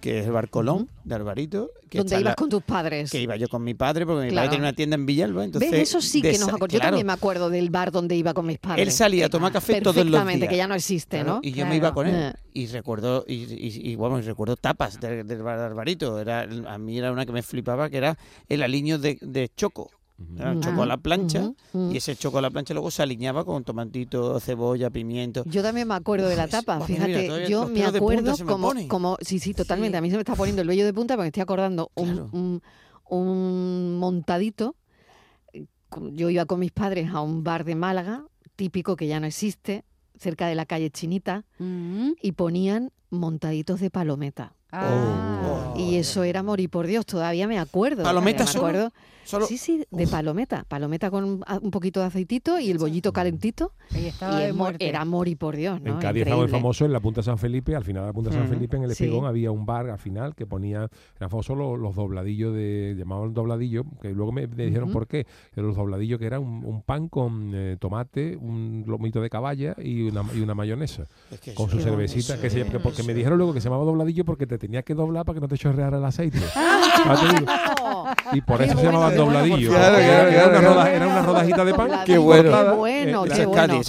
que es el Bar Colón, de Alvarito. Que ¿Dónde ibas con tus padres? Que iba yo con mi padre, porque mi padre tenía una tienda en Villalba. Entonces, ¿Ves? Eso sí que nos acuerdo. Yo también me acuerdo del bar donde iba con mis padres. Él salía a tomar café todos los días. que ya no existe, ¿no? Y yo me iba con él. Eh. Y recuerdo, y, bueno, recuerdo tapas del, bar de Alvarito. Era, a mí era una que me flipaba, que era el aliño de, de choco. Era choco a la plancha y ese choco a la plancha luego se alineaba con tomatito, cebolla, pimiento. Yo también me acuerdo de la tapa, fíjate, yo me acuerdo como, como, sí, sí, totalmente, a mí se me está poniendo el vello de punta porque me estoy acordando un, un, montadito. Yo iba con mis padres a un bar de Málaga, típico que ya no existe, cerca de la calle Chinita, y ponían montaditos de palometa. Ah. Y eso era morir por Dios, todavía me acuerdo. ¿Palometa me acuerdo. Sí, sí, de palometa. Palometa con un poquito de aceitito y el bollito calentito. Y, era mori por Dios, ¿no? En Cádiz estaba muy famoso en la Punta San Felipe, al final de la Punta San Felipe, en el Espigón, había un bar al final que ponía, eran famosos los, dobladillos de, llamaban dobladillo, que luego me, dijeron por qué, los dobladillos que era un, pan con eh, tomate, un lomito de caballa y una, y una mayonesa, con su cervecita, que, se, porque me dijeron luego que se llamaba dobladillo porque te tenía que doblar para que no te chorreara el aceite. y por eso se llamaba dobladillo. Era, una rodajita de pan. Qué bueno. Qué bueno, qué bueno.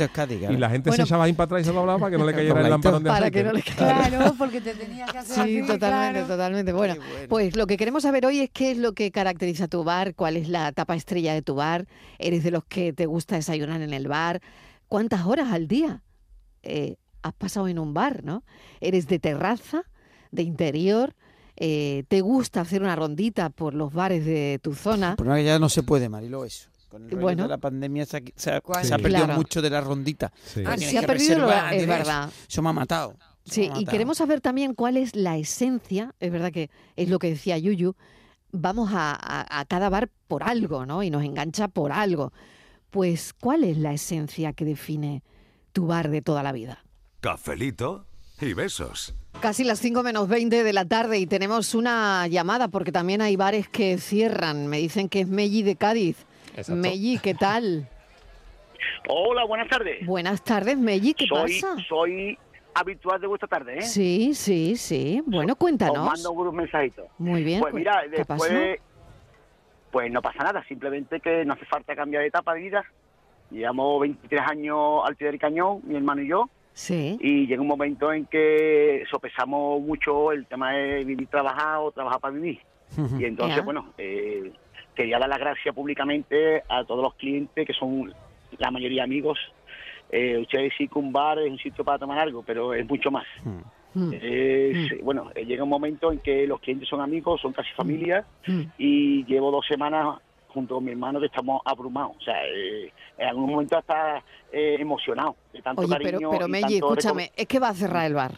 Y la gente se echaba ahí para atrás y se doblaba para que no le cayera el lamparón de aceite. Para que no le cayera. Claro, porque te tenías que hacer Sí, totalmente, totalmente. Bueno, pues lo que queremos saber hoy es qué es lo que caracteriza tu bar, cuál es la tapa estrella de tu bar. ¿Eres de los que te gusta desayunar en el bar? ¿Cuántas horas al día eh, has pasado en un bar, no? ¿Eres de terraza, de interior? Eh, te gusta hacer una rondita por los bares de tu zona. Pero ya no se puede, Marilo, eso. Con el bueno, de la pandemia se ha, perdido mucho de la rondita. Ah, se ha perdido, es verdad. Eso me ha matado. Sí, y queremos saber también cuál es la esencia, es verdad que es lo que decía Yuyu, vamos a, cada bar por algo, ¿no? Y nos engancha por algo. Pues, ¿cuál es la esencia que define tu bar de toda la vida? Cafelito y besos. Casi las 5 menos 20 de la tarde y tenemos una llamada porque también hay bares que cierran. Me dicen que es Melli de Cádiz. Exacto. Melli, ¿qué tal? Hola, buenas tardes. Buenas tardes, Melli, ¿qué soy, pasa? Soy habitual de vuestra tarde, ¿eh? Sí, sí, sí. Bueno, cuéntanos. Os mando unos mensajitos. Muy bien. Pues mira, después, pues no pasa nada, simplemente que no hace falta cambiar de etapa de vida. Llevamos 23 años al pie del cañón, mi hermano y yo. Sí. Y llega un momento en que sopesamos mucho el tema de vivir trabajar o trabajar para vivir. y entonces, bueno, eh, quería dar las gracias públicamente a todos los clientes que son la mayoría amigos. Eh, ustedes sí que un bar es un sitio para tomar algo, pero es mucho más. Bueno, eh, llega un momento en que los clientes son amigos, son casi familia, y llevo dos semanas junto con mi hermano que estamos abrumados. O sea, eh, en algún momento hasta eh, emocionado de tanto Oye, cariño. Pero, pero Melli, escúchame, ¿es que va a cerrar el bar?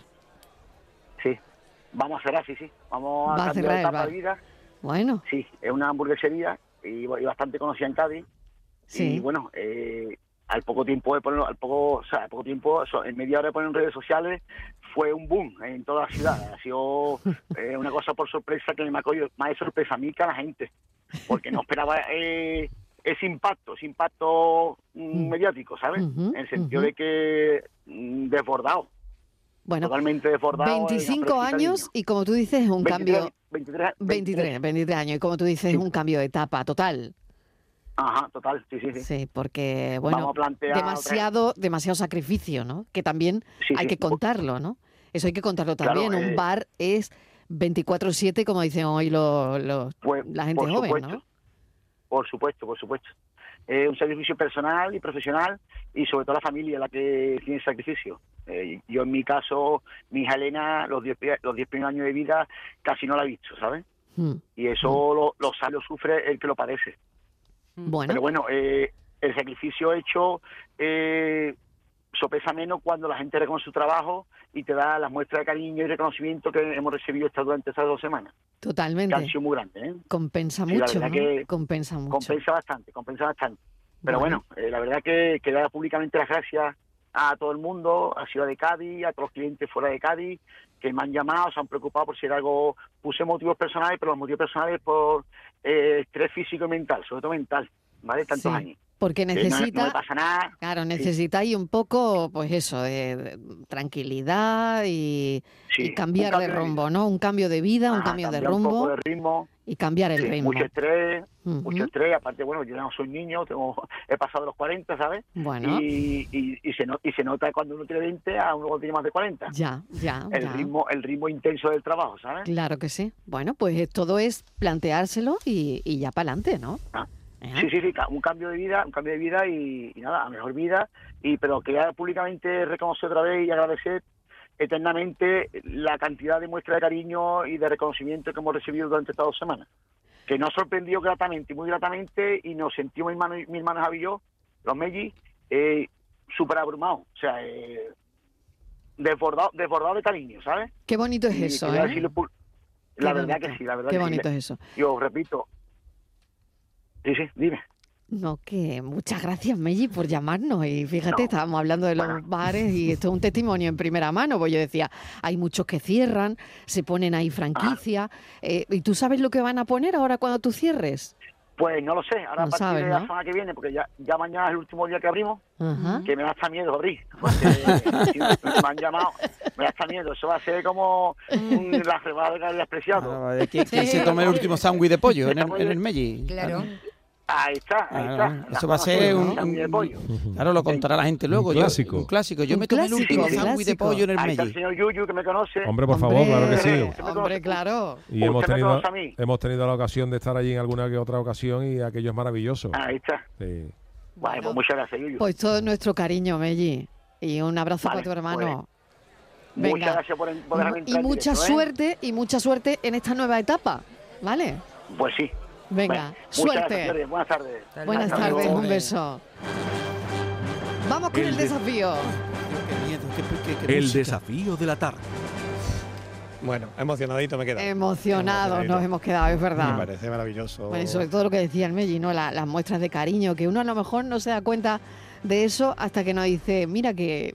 Sí, vamos a cerrar, sí, sí. Vamos a, cerrar el bar. vida. Bueno. Sí, es una hamburguesería y, bastante conocida en Cádiz. Sí. Y bueno, eh, al poco tiempo de ponerlo, al poco, o sea, al poco tiempo, en media hora de poner en redes sociales, fue un boom en toda la ciudad. Ha sido eh, una cosa por sorpresa que me ha cogido más de sorpresa a mí que a la gente porque no esperaba eh, ese impacto, ese impacto mm, mm. mediático, ¿sabes? en el sentido de que mm, desbordado. Bueno, totalmente desbordado. 25 años y como tú dices, es un cambio... 23, 23, 23, años y como tú dices, es un cambio de etapa total. Ajá, total, sí, sí, sí. Sí, porque, bueno, demasiado, demasiado sacrificio, ¿no? Que también hay que contarlo, ¿no? Eso hay que contarlo también. un eh, bar es 24-7, como dicen hoy los, pues, la gente joven, ¿no? Por supuesto, por supuesto. Es un sacrificio personal y profesional y sobre todo la familia la que tiene sacrificio. Eh, yo en mi caso, mi hija Elena, los 10 los diez primeros años de vida casi no la he visto, ¿sabes? Hmm. Y eso hmm. lo, lo, sufre el que lo padece. Bueno. Pero bueno, eh, el sacrificio hecho eh, sopesa menos cuando la gente reconoce su trabajo y te da las muestras de cariño y reconocimiento que hemos recibido durante estas dos semanas. Totalmente. Que muy grande. ¿eh? Compensa mucho. compensa mucho. Compensa bastante, compensa bastante. Pero bueno, eh, la verdad que, que da públicamente las gracias a todo el mundo, a Ciudad de Cádiz, a todos los clientes fuera de Cádiz, que me han llamado, se han preocupado por si era algo, puse motivos personales, pero los motivos personales por eh, estrés físico y mental, sobre todo mental, ¿vale? Tantos años. Porque necesita. no, pasa nada. Claro, necesita ahí un poco, pues eso, de, tranquilidad y, cambiar de rumbo, ¿no? Un cambio de vida, un cambio de rumbo. Un poco de ritmo. Y cambiar el ritmo. Mucho estrés, mucho estrés. Aparte, bueno, yo no soy niño, tengo, he pasado los 40, ¿sabes? Bueno. Y, y, se, y se nota cuando uno tiene 20 a uno tiene más de 40. Ya, ya. El, Ritmo, el ritmo intenso del trabajo, ¿sabes? Claro que sí. Bueno, pues todo es planteárselo y, y ya para adelante, ¿no? Ah. Sí, sí, sí, un cambio de vida, un cambio de vida y, nada, a mejor vida. Y pero quería públicamente reconocer otra vez y agradecer eternamente la cantidad de muestras de cariño y de reconocimiento que hemos recibido durante estas dos semanas. Que nos sorprendió gratamente, muy gratamente, y nos sentimos, mi hermano, mi hermano Javi y yo, los Mellis, eh, súper abrumados. O sea, eh, desbordado, desbordado de cariño, ¿sabes? Qué bonito es eso, ¿eh? la verdad que sí, la verdad Qué que bonito es eso. Yo repito, Sí, sí, dime. No, que muchas gracias, Meji, por llamarnos. Y fíjate, estábamos hablando de los bares y esto es un testimonio en primera mano. Pues yo decía, hay muchos que cierran, se ponen ahí franquicia. Eh, ¿Y tú sabes lo que van a poner ahora cuando tú cierres? Pues no lo sé, ahora a partir de la semana que viene, porque ya, ya mañana es el último día que abrimos, que me da hasta miedo abrir. me han llamado, me da hasta miedo. Eso va a ser como la rebada que había despreciado. Ah, ¿Quién, se tome el último sándwich de pollo en el, en el Melli? Claro. Ahí está, ahí está. Eso va a ser un, Claro, lo contará la gente luego. Un clásico. un clásico. Yo me tomé el último sándwich de pollo en el Melli. el señor Yuyu que me conoce. Hombre, por favor, claro que sí. Hombre, claro. Y hemos tenido, hemos tenido la ocasión de estar allí en alguna que otra ocasión y aquello es maravilloso. Ahí está. Sí. Bueno, pues muchas gracias, Yuyu. Pues todo nuestro cariño, Melli. Y un abrazo para tu hermano. Pues, Venga. Muchas gracias por, por Y mucha ¿eh? suerte, y mucha suerte en esta nueva etapa, ¿vale? Pues sí. Venga, suerte. buenas tardes. Buenas tardes, un beso. Vamos con el, desafío. el desafío de la tarde. Bueno, emocionadito me queda. Emocionados nos hemos quedado, es verdad. Me parece maravilloso. Bueno, y sobre todo lo que decía el Melli, ¿no? las muestras de cariño, que uno a lo mejor no se da cuenta de eso hasta que nos dice, mira que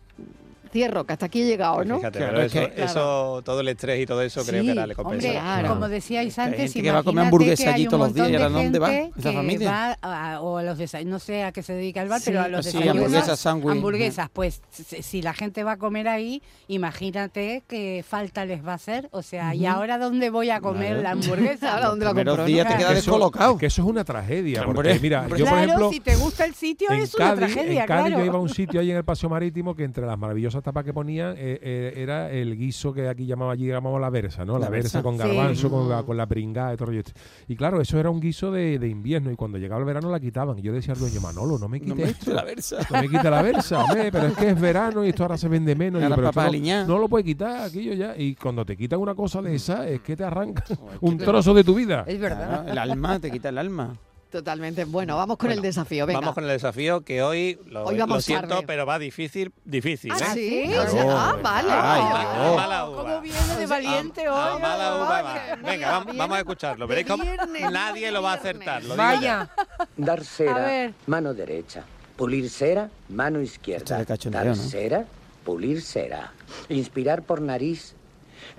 cierro, que hasta aquí he llegado, pues ¿no? Fíjate, pero eso, todo el estrés y todo eso creo que era le compensa. Hombre, como decíais antes, que va a comer hamburguesa allí todos los días, ¿y ahora dónde va esa familia? o a los desayunos, no sé a qué se dedica el bar, pero a los sí, hamburguesas, hamburguesas, pues si la gente va a comer ahí, imagínate qué falta les va a hacer, o sea, ¿y ahora dónde voy a comer la hamburguesa? ¿Ahora dónde la compro? días te quedas descolocado. Que eso es una tragedia, porque mira, yo por ejemplo... si te gusta el sitio es una tragedia, En Cádiz yo iba a un sitio ahí en el Paseo Marítimo que entre las maravillosas tapas que ponían eh, eh, era el guiso que aquí llamaba allí llamamos la versa, ¿no? La, versa, con garbanzo, con, la, con la pringada y todo rollo. Y claro, eso era un guiso de, de, invierno y cuando llegaba el verano la quitaban. Y yo decía al dueño, Manolo, no me quite esto. La versa. No me quite la versa, pero es que es verano y esto ahora se vende menos. no, lo puede quitar, aquello ya. Y cuando te quitan una cosa de esa, es que te arranca un trozo de tu vida. Es verdad. el alma, te quita el alma. Totalmente. Bueno, vamos con el desafío. Venga. Vamos con el desafío que hoy lo, lo siento, pero va difícil, difícil. ¿Ah, ¿eh? sí? ah, vale. Ay, mala uva. ¿Cómo viene de valiente hoy? mala uva va. Venga, vamos, vamos, a escucharlo. Veréis cómo nadie lo va a acertar. Lo Vaya. Dar cera, mano derecha. Pulir cera, mano izquierda. Dar cera, pulir cera. Inspirar por nariz,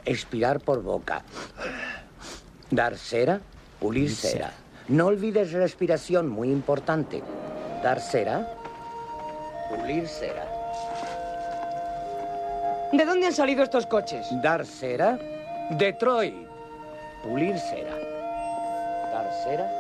expirar por boca. Dar cera, pulir cera. No olvides respiración, muy importante. Dar cera, pulir cera. ¿De dónde han salido estos coches? Dar cera, Detroit. Pulir cera. Dar cera,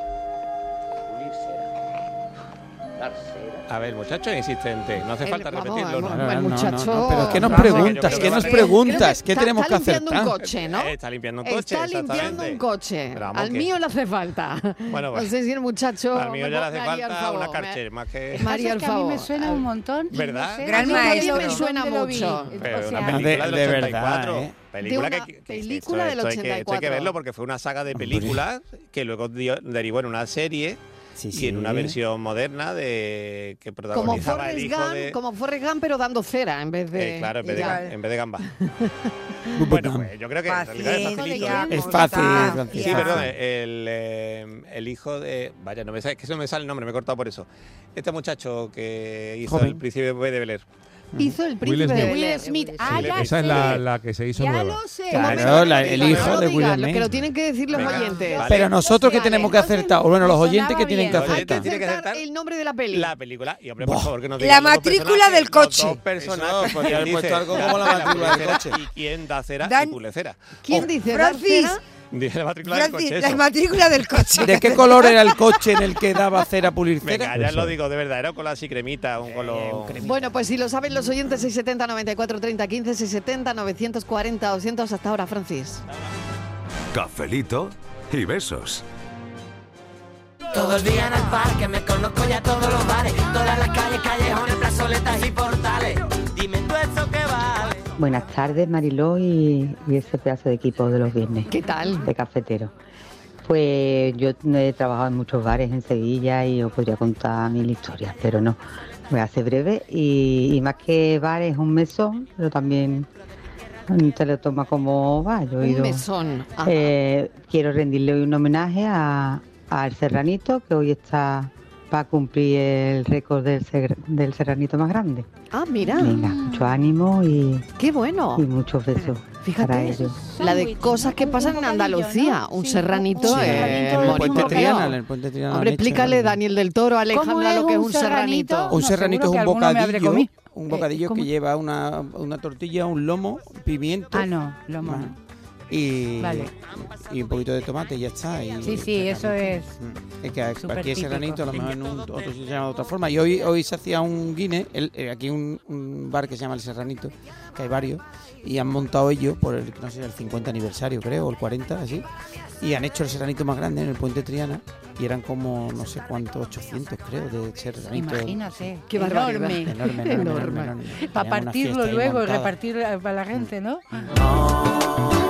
pulir cera. Dar cera. A ver, muchacho es insistente, no hace falta repetirlo. ¿no? el muchacho, pero ¿qué nos preguntas? ¿Qué nos preguntas? ¿Qué tenemos que hacer? Está limpiando un coche, ¿no? está limpiando un coche, Está limpiando un coche. Al mío le hace falta. Bueno, No sé si el muchacho... Al mío ya le hace falta una carcher, más que... María, al favor. A mí me suena un montón. ¿Verdad? Gran maestro. me suena mucho. de, verdad, ¿eh? Película, que, película del 84. Esto hay que verlo porque fue una saga de películas que luego derivó en una serie y en una versión moderna de que protagonizaba como el hijo de... Como Forrest Gump, pero dando cera en vez de... Eh, claro, en vez de, en vez de gamba. bueno, pues yo creo que en realidad es facilito. Es fácil. Sí, perdón, el, eh, el hijo de... Vaya, no me sale, que eso no me sale el nombre, me he cortado por eso. Este muchacho que hizo el príncipe de Bel hizo el príncipe de Will Smith. Ah, Esa es la, la, que se hizo ya nueva. Lo sé. Claro, la, el hijo de Will Smith. Que lo tienen que decir los oyentes. Pero nosotros que tenemos que acertar, o bueno, los oyentes que tienen que acertar. Tienen que acertar el nombre de la peli. La película. Y hombre, por favor, que nos La matrícula del coche. Dos personas. Podría haber puesto algo como la matrícula del coche. ¿Y quién da cera y pulecera? ¿Quién dice Francis? Dice la matrícula del coche. La matrícula del coche. ¿De qué color era el coche en el que daba cera pulir cera? Venga, ya lo digo, de verdad, era con así cremita, un color. bueno, pues si lo saben los oyentes, 670 94 30 15, 670 940 200 hasta ahora, Francis. Cafelito y besos. Todo el día en el parque, me conozco ya todos los bares, todas las calles, callejones, plazoletas y portales. Buenas tardes, Mariló y, ese pedazo de equipo de los viernes. ¿Qué tal? De cafetero. Pues yo he trabajado en muchos bares en Sevilla y os podría contar mil historias, pero no. Voy a hacer breve y, más que bares, un mesón, pero también te lo toma como va. un mesón. Eh, quiero rendirle hoy un homenaje a, al Serranito, que hoy está para cumplir el récord del, del serranito más grande. Ah, mira. Venga, mucho ánimo y. ¡Qué bueno! Y muchos besos. Fíjate, para ellos. la de cosas que pasan en Andalucía. Un serranito en el Puente Triana. el Puente Hombre, explícale, Daniel del Toro, Alejandra, lo que es un serranito. Un serranito es un bocadillo. Un bocadillo que lleva una, una tortilla, un lomo, pimiento. Ah, no, lomo y, y un poquito de tomate y ya está. Y, sí, sí, eso es. Mm. Es que aquí ese granito, a lo mejor en un, otro se llama de otra forma. Y hoy, hoy se hacía un guine, el, eh, aquí un, un, bar que se llama El Serranito, que hay varios, y han montado ellos por el, no sé, el 50 aniversario, creo, o el 40, así. Y han hecho el serranito más grande en el puente Triana y eran como no sé cuántos, 800 creo, de serranito. Imagínate, qué enorme. Enorme, enorme, enorme, Para partirlo luego y repartir para la gente, ¿no? no.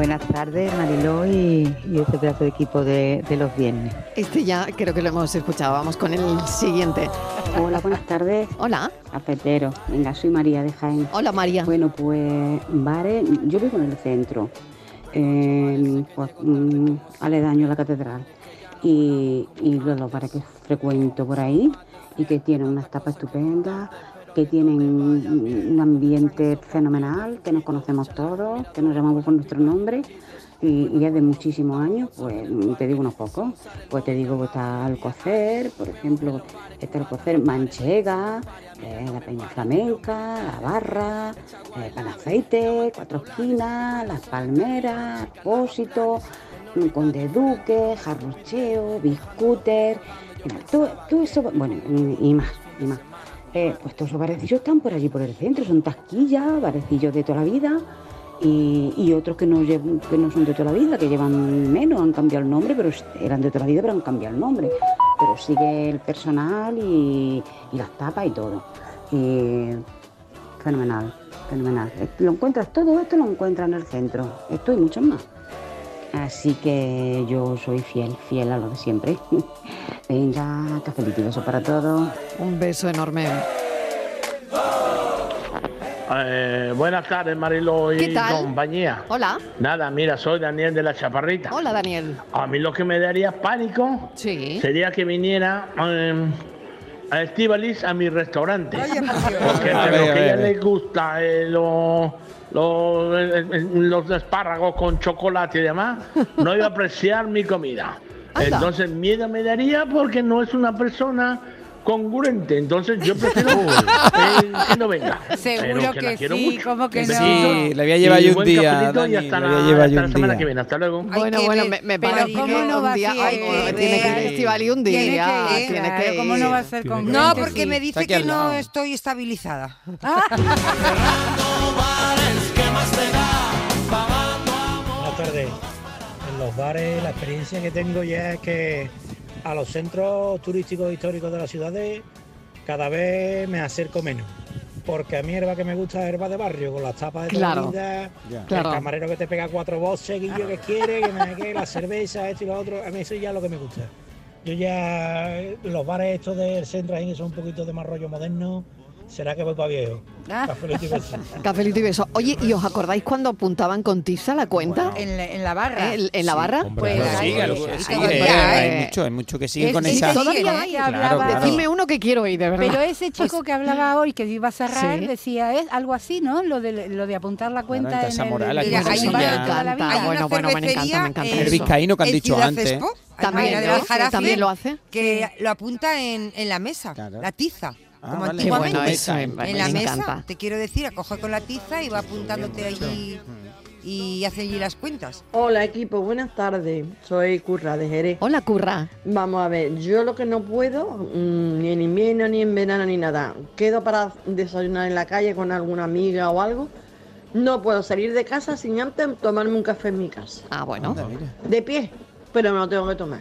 Buenas tardes, Mariló y, este pedazo de equipo de, los viernes. Este ya creo que lo hemos escuchado. Vamos con el siguiente. Hola, buenas tardes. Hola. Cafetero. Venga, soy María de Jaén. Hola, María. Bueno, pues, bares, yo vivo en el centro, pues, mm, aledaño a la catedral. Y, y los bares que frecuento por ahí y que tienen unas tapas estupendas, que tienen un ambiente fenomenal, que nos conocemos todos, que nos llamamos por nuestro nombre y, y es de muchísimos años, pues te digo unos pocos. Pues te digo que está Alcocer, por ejemplo, está Alcocer Manchega, eh, la Peña Flamenca, la Barra, eh, Aceite, Cuatro Esquinas, Las Palmeras, Pósito, Conde Duque, Jarrocheo, Biscúter, todo, eso, bueno, y más, y más. Eh, pues todos los barecillos están por allí, por el centro, son tasquillas, barecillos de toda la vida y, otros que no, que no son de toda la vida, que llevan menos, han cambiado el nombre, pero eran de toda la vida, pero han cambiado el nombre. Pero sigue el personal y, las tapas y todo. Y fenomenal, fenomenal. Lo encuentras, todo esto lo encuentras en el centro, esto y mucho más. Así que yo soy fiel, fiel a lo de siempre. Venga, café y beso para todos. Un beso enorme. Eh, buenas tardes, Marilo y compañía. Hola. Nada, mira, soy Daniel de la Chaparrita. Hola, Daniel. A mí lo que me daría pánico sería que viniera eh, a Estivalis a mi restaurante. porque a lo que a ella le gusta eh, lo los, espárragos con chocolate y demás, no iba a apreciar mi comida. Entonces miedo me daría porque no es una persona congruente. Entonces yo prefiero eh, que no venga. Seguro que, sí, como que no. Sí, le voy a llevar yo un día. Dani, y hasta, la, hasta la semana que viene. Hasta luego. Bueno, bueno, me, me parece ¿cómo que no va un día. Ay, tiene que ir festival y un día. Tiene que ir. Tiene que ir. ¿Cómo no va a ser congruente? No, porque me dice que no estoy estabilizada. los bares la experiencia que tengo ya es que a los centros turísticos históricos de las ciudades cada vez me acerco menos. Porque a mí herba que me gusta es herba de barrio, con las tapas de claro, vida, el camarero que te pega cuatro voces, yo que quiere, que me que la cerveza, esto y lo otro, a mí eso ya es lo que me gusta. Yo ya, los bares estos del centro ahí son un poquito de más rollo moderno, será que voy para viejo. Ah. Cafelito y beso. Cafelito y beso. Oye, ¿y os acordáis cuando apuntaban con tiza la cuenta? En, la, barra. ¿En, la barra? pues sí, hay, mucho, hay mucho que siguen con esa. Todavía hay, hablaba, Decime uno que quiero oír, de verdad. Pero ese chico pues que hablaba hoy, que iba a cerrar, decía, es algo así, ¿no? Lo de, lo de apuntar la cuenta en el... Moral, ahí va Bueno, bueno, me encanta, me encanta. El vizcaíno que han dicho antes. También, también lo hace. Que lo apunta en la mesa, la tiza. Ah, como antiguamente. en la mesa, te quiero decir, acoge con la tiza y va apuntándote allí y hace allí las cuentas. Hola equipo, buenas tardes. Soy Curra de Jerez. Hola Curra. Vamos a ver, yo lo que no puedo, mm, ni en invierno, ni en verano, ni nada, quedo para desayunar en la calle con alguna amiga o algo. No puedo salir de casa sin antes tomarme un café en mi casa. Ah, bueno. De pie, pero me lo tengo que tomar.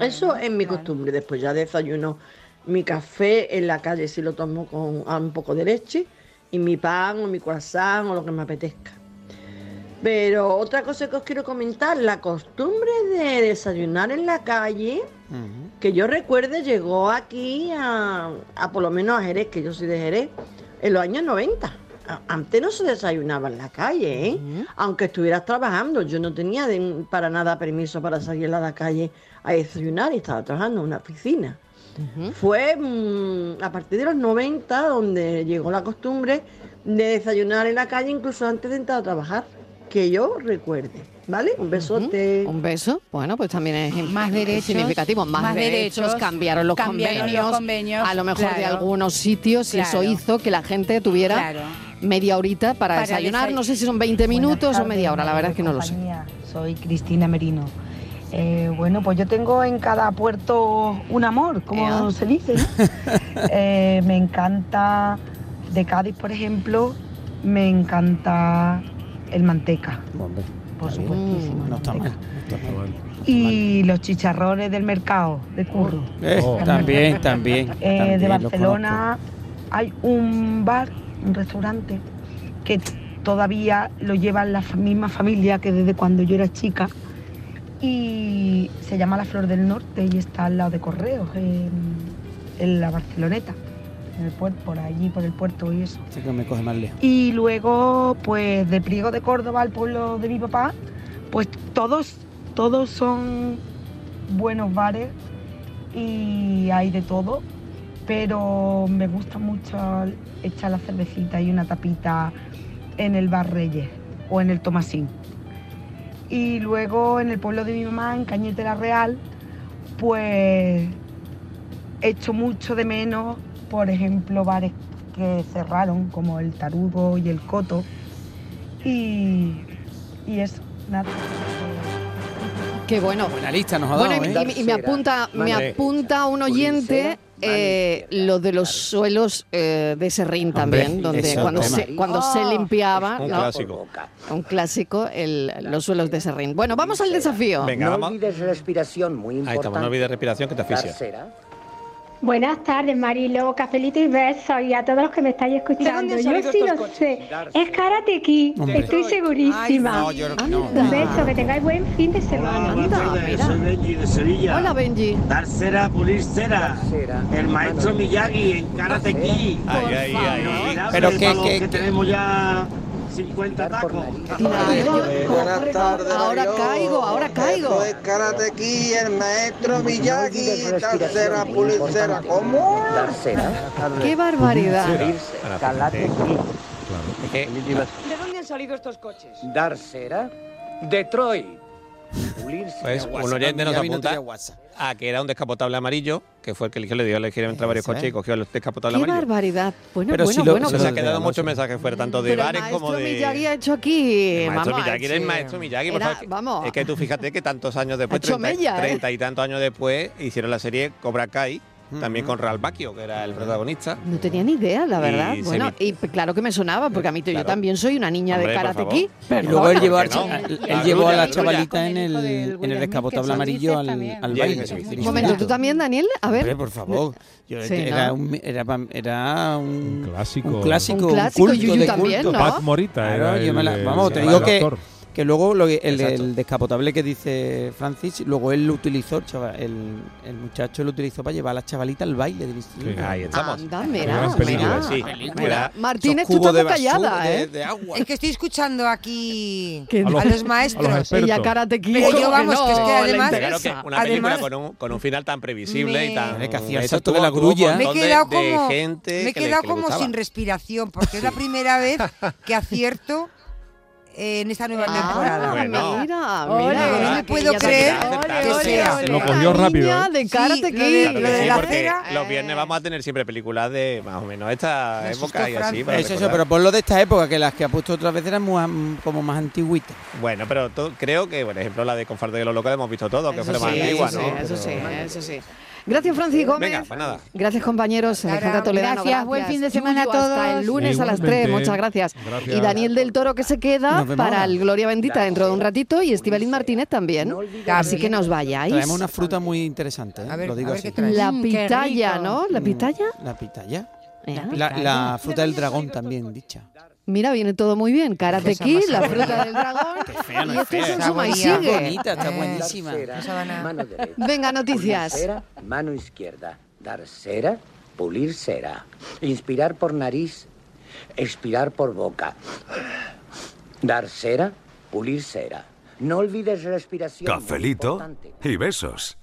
Eso es mi costumbre. Después ya desayuno mi café en la calle si lo tomo con un poco de leche y mi pan o mi croissant o lo que me apetezca. Pero otra cosa que os quiero comentar, la costumbre de desayunar en la calle, que yo recuerde llegó aquí a, por lo menos a Jerez, que yo soy de Jerez, en los años 90. Antes no se desayunaba en la calle, ¿eh? aunque estuvieras trabajando. Yo no tenía para nada permiso para salir a la calle a desayunar y estaba trabajando en una oficina. Fue mm, a partir de los 90 donde llegó la costumbre de desayunar en la calle incluso antes de entrar a trabajar, que yo recuerde. ¿Vale? Un besote. Un beso. Bueno, pues también es más derechos, significativo. Más, derechos, cambiaron, los, convenios, A lo mejor de algunos sitios y eso hizo que la gente tuviera media horita para, desayunar. No sé si son 20 minutos o media hora, la verdad es que no lo sé. Soy Cristina Merino. Eh, bueno, pues yo tengo en cada puerto un amor, como se dice. Eh, me encanta, de Cádiz, por ejemplo, me encanta el manteca. por supuestísimo. No está mal. Y los chicharrones del mercado de Curro. Eh, también, también, de Barcelona hay un bar, un restaurante, que todavía lo lleva la misma familia que desde cuando yo era chica y se llama La Flor del Norte y está al lado de Correos, en, la Barceloneta, en el puerto, por allí, por el puerto y eso. Sí que me coge más lejos. Y luego, pues de Priego de Córdoba, el pueblo de mi papá, pues todos, todos son buenos bares y hay de todo, pero me gusta mucho echar la cervecita y una tapita en el Bar Reyes o en el Tomasín y luego en el pueblo de mi mamá, en Cañete la Real, pues hecho mucho de menos, por ejemplo, bares que cerraron, como el Tarugo y el Coto. Y, y eso, nada. Qué bueno. Buena lista nos ha dado, bueno, y, ¿eh? me apunta, me apunta un oyente eh, lo de los suelos eh, de Serrín también, donde cuando se, cuando se ah. limpiaba, un clásico, un clásico el, los suelos de Serrín. Bueno, vamos al desafío. Venga, no olvides respiración, muy importante. Ahí estamos, no olvides respiración que te asfixia. Buenas tardes, Marilo, cafelito y besos y a todos los que me estáis escuchando. Yo sí lo sé. Es Karate Kid, estoy segurísima. Ay, no, no, Un beso, que tengáis buen fin de semana. soy Benji de Sevilla. Hola, Benji. Dar cera, pulir cera. El maestro Miyagi en Karate Kid. Ay, ay, ay. Pero que, que tenemos ya 50 tacos. buenas tardes. Ahora caigo, ahora caigo. Es Karate aquí, el maestro Miyagi, tercera pulicera. ¿Cómo? Qué barbaridad. Karate ¿De dónde han salido estos coches? Darsera, Detroit. Pues un oyente nos apunta a que era un descapotable amarillo, que fue el que eligió, le dio a elegir entre varios coches y cogió el descapotable Qué amarillo. ¡Qué barbaridad! Bueno, pero bueno, si lo, bueno. Se, se ha quedado muchos mensajes fuera, tanto de bares como de... Miyagi ha hecho aquí... El maestro Miyagi era el maestro Miyagi. Era, vamos. Es que tú fíjate que tantos años después, 30, ¿eh? y tantos años después, hicieron la serie Cobra Kai también con Real Bacchio, que era el protagonista. No tenía ni idea, la verdad. bueno, y claro que me sonaba, porque a mí yo también soy una niña de karate aquí. Y luego él llevó, él llevó a la chavalita en el, en el descapotable amarillo al, al baile. Un momento, ¿tú también, Daniel? A ver. por favor. era, un, era, era, un, clásico. Un clásico, un clásico, culto de también, culto. ¿no? Morita era vamos, te digo que que luego lo, el, el, descapotable que dice Francis, luego él lo utilizó, el, el, muchacho lo utilizó para llevar a la chavalita al baile del instituto. ahí estamos. Anda, mira, mira, sí. Martínez, tú estás callada, ¿eh? De, agua. Es que estoy escuchando aquí a los, maestros. Ella karate Pero yo vamos, que es que además... Claro que una película con, un, con un final tan previsible y tan... Que hacía salto de la grulla. Me he quedado como, me he quedado como sin respiración, porque es la primera vez que acierto en esta nueva ah, temporada. Bueno. Mira, mira. no me puedo creer que sea. Lo cogió rápido. ¿eh? De karate sí, lo de, la cera. Los viernes vamos a tener siempre películas de más o menos esta época y así. Eso, eso, pero por lo de esta época, que las que ha puesto otras veces eran muy, como más antiguitas. Bueno, pero creo que, por ejemplo, la de Confarte de los Locos hemos visto todo, que fue la más antigua, ¿no? Eso sí, eso sí. Gracias, Francis Gómez. Venga, pues nada. Gracias, compañeros. Alejandra Toledano. Gracias, buen fin de semana a todos. Hasta el lunes a las 3. Muchas gracias. Y Daniel del Toro que se queda para el Gloria Bendita dentro de un ratito y Estivaliz Martínez también. Así que nos vayáis. Traemos una fruta muy interesante. ¿eh? lo digo así. La mm, pitaya, ¿no? ¿La pitaya? La pitaya. La, la fruta del dragón también dicha. Mira, viene todo muy bien. Karate Kid, la fruta del dragón. y esto es un suma y sigue. bonita, está buenísima. Venga, noticias. Cera, mano izquierda. Dar cera, pulir cera. Inspirar por nariz, expirar por boca. Dar cera, pulir cera. No olvides respiración. Cafelito y besos.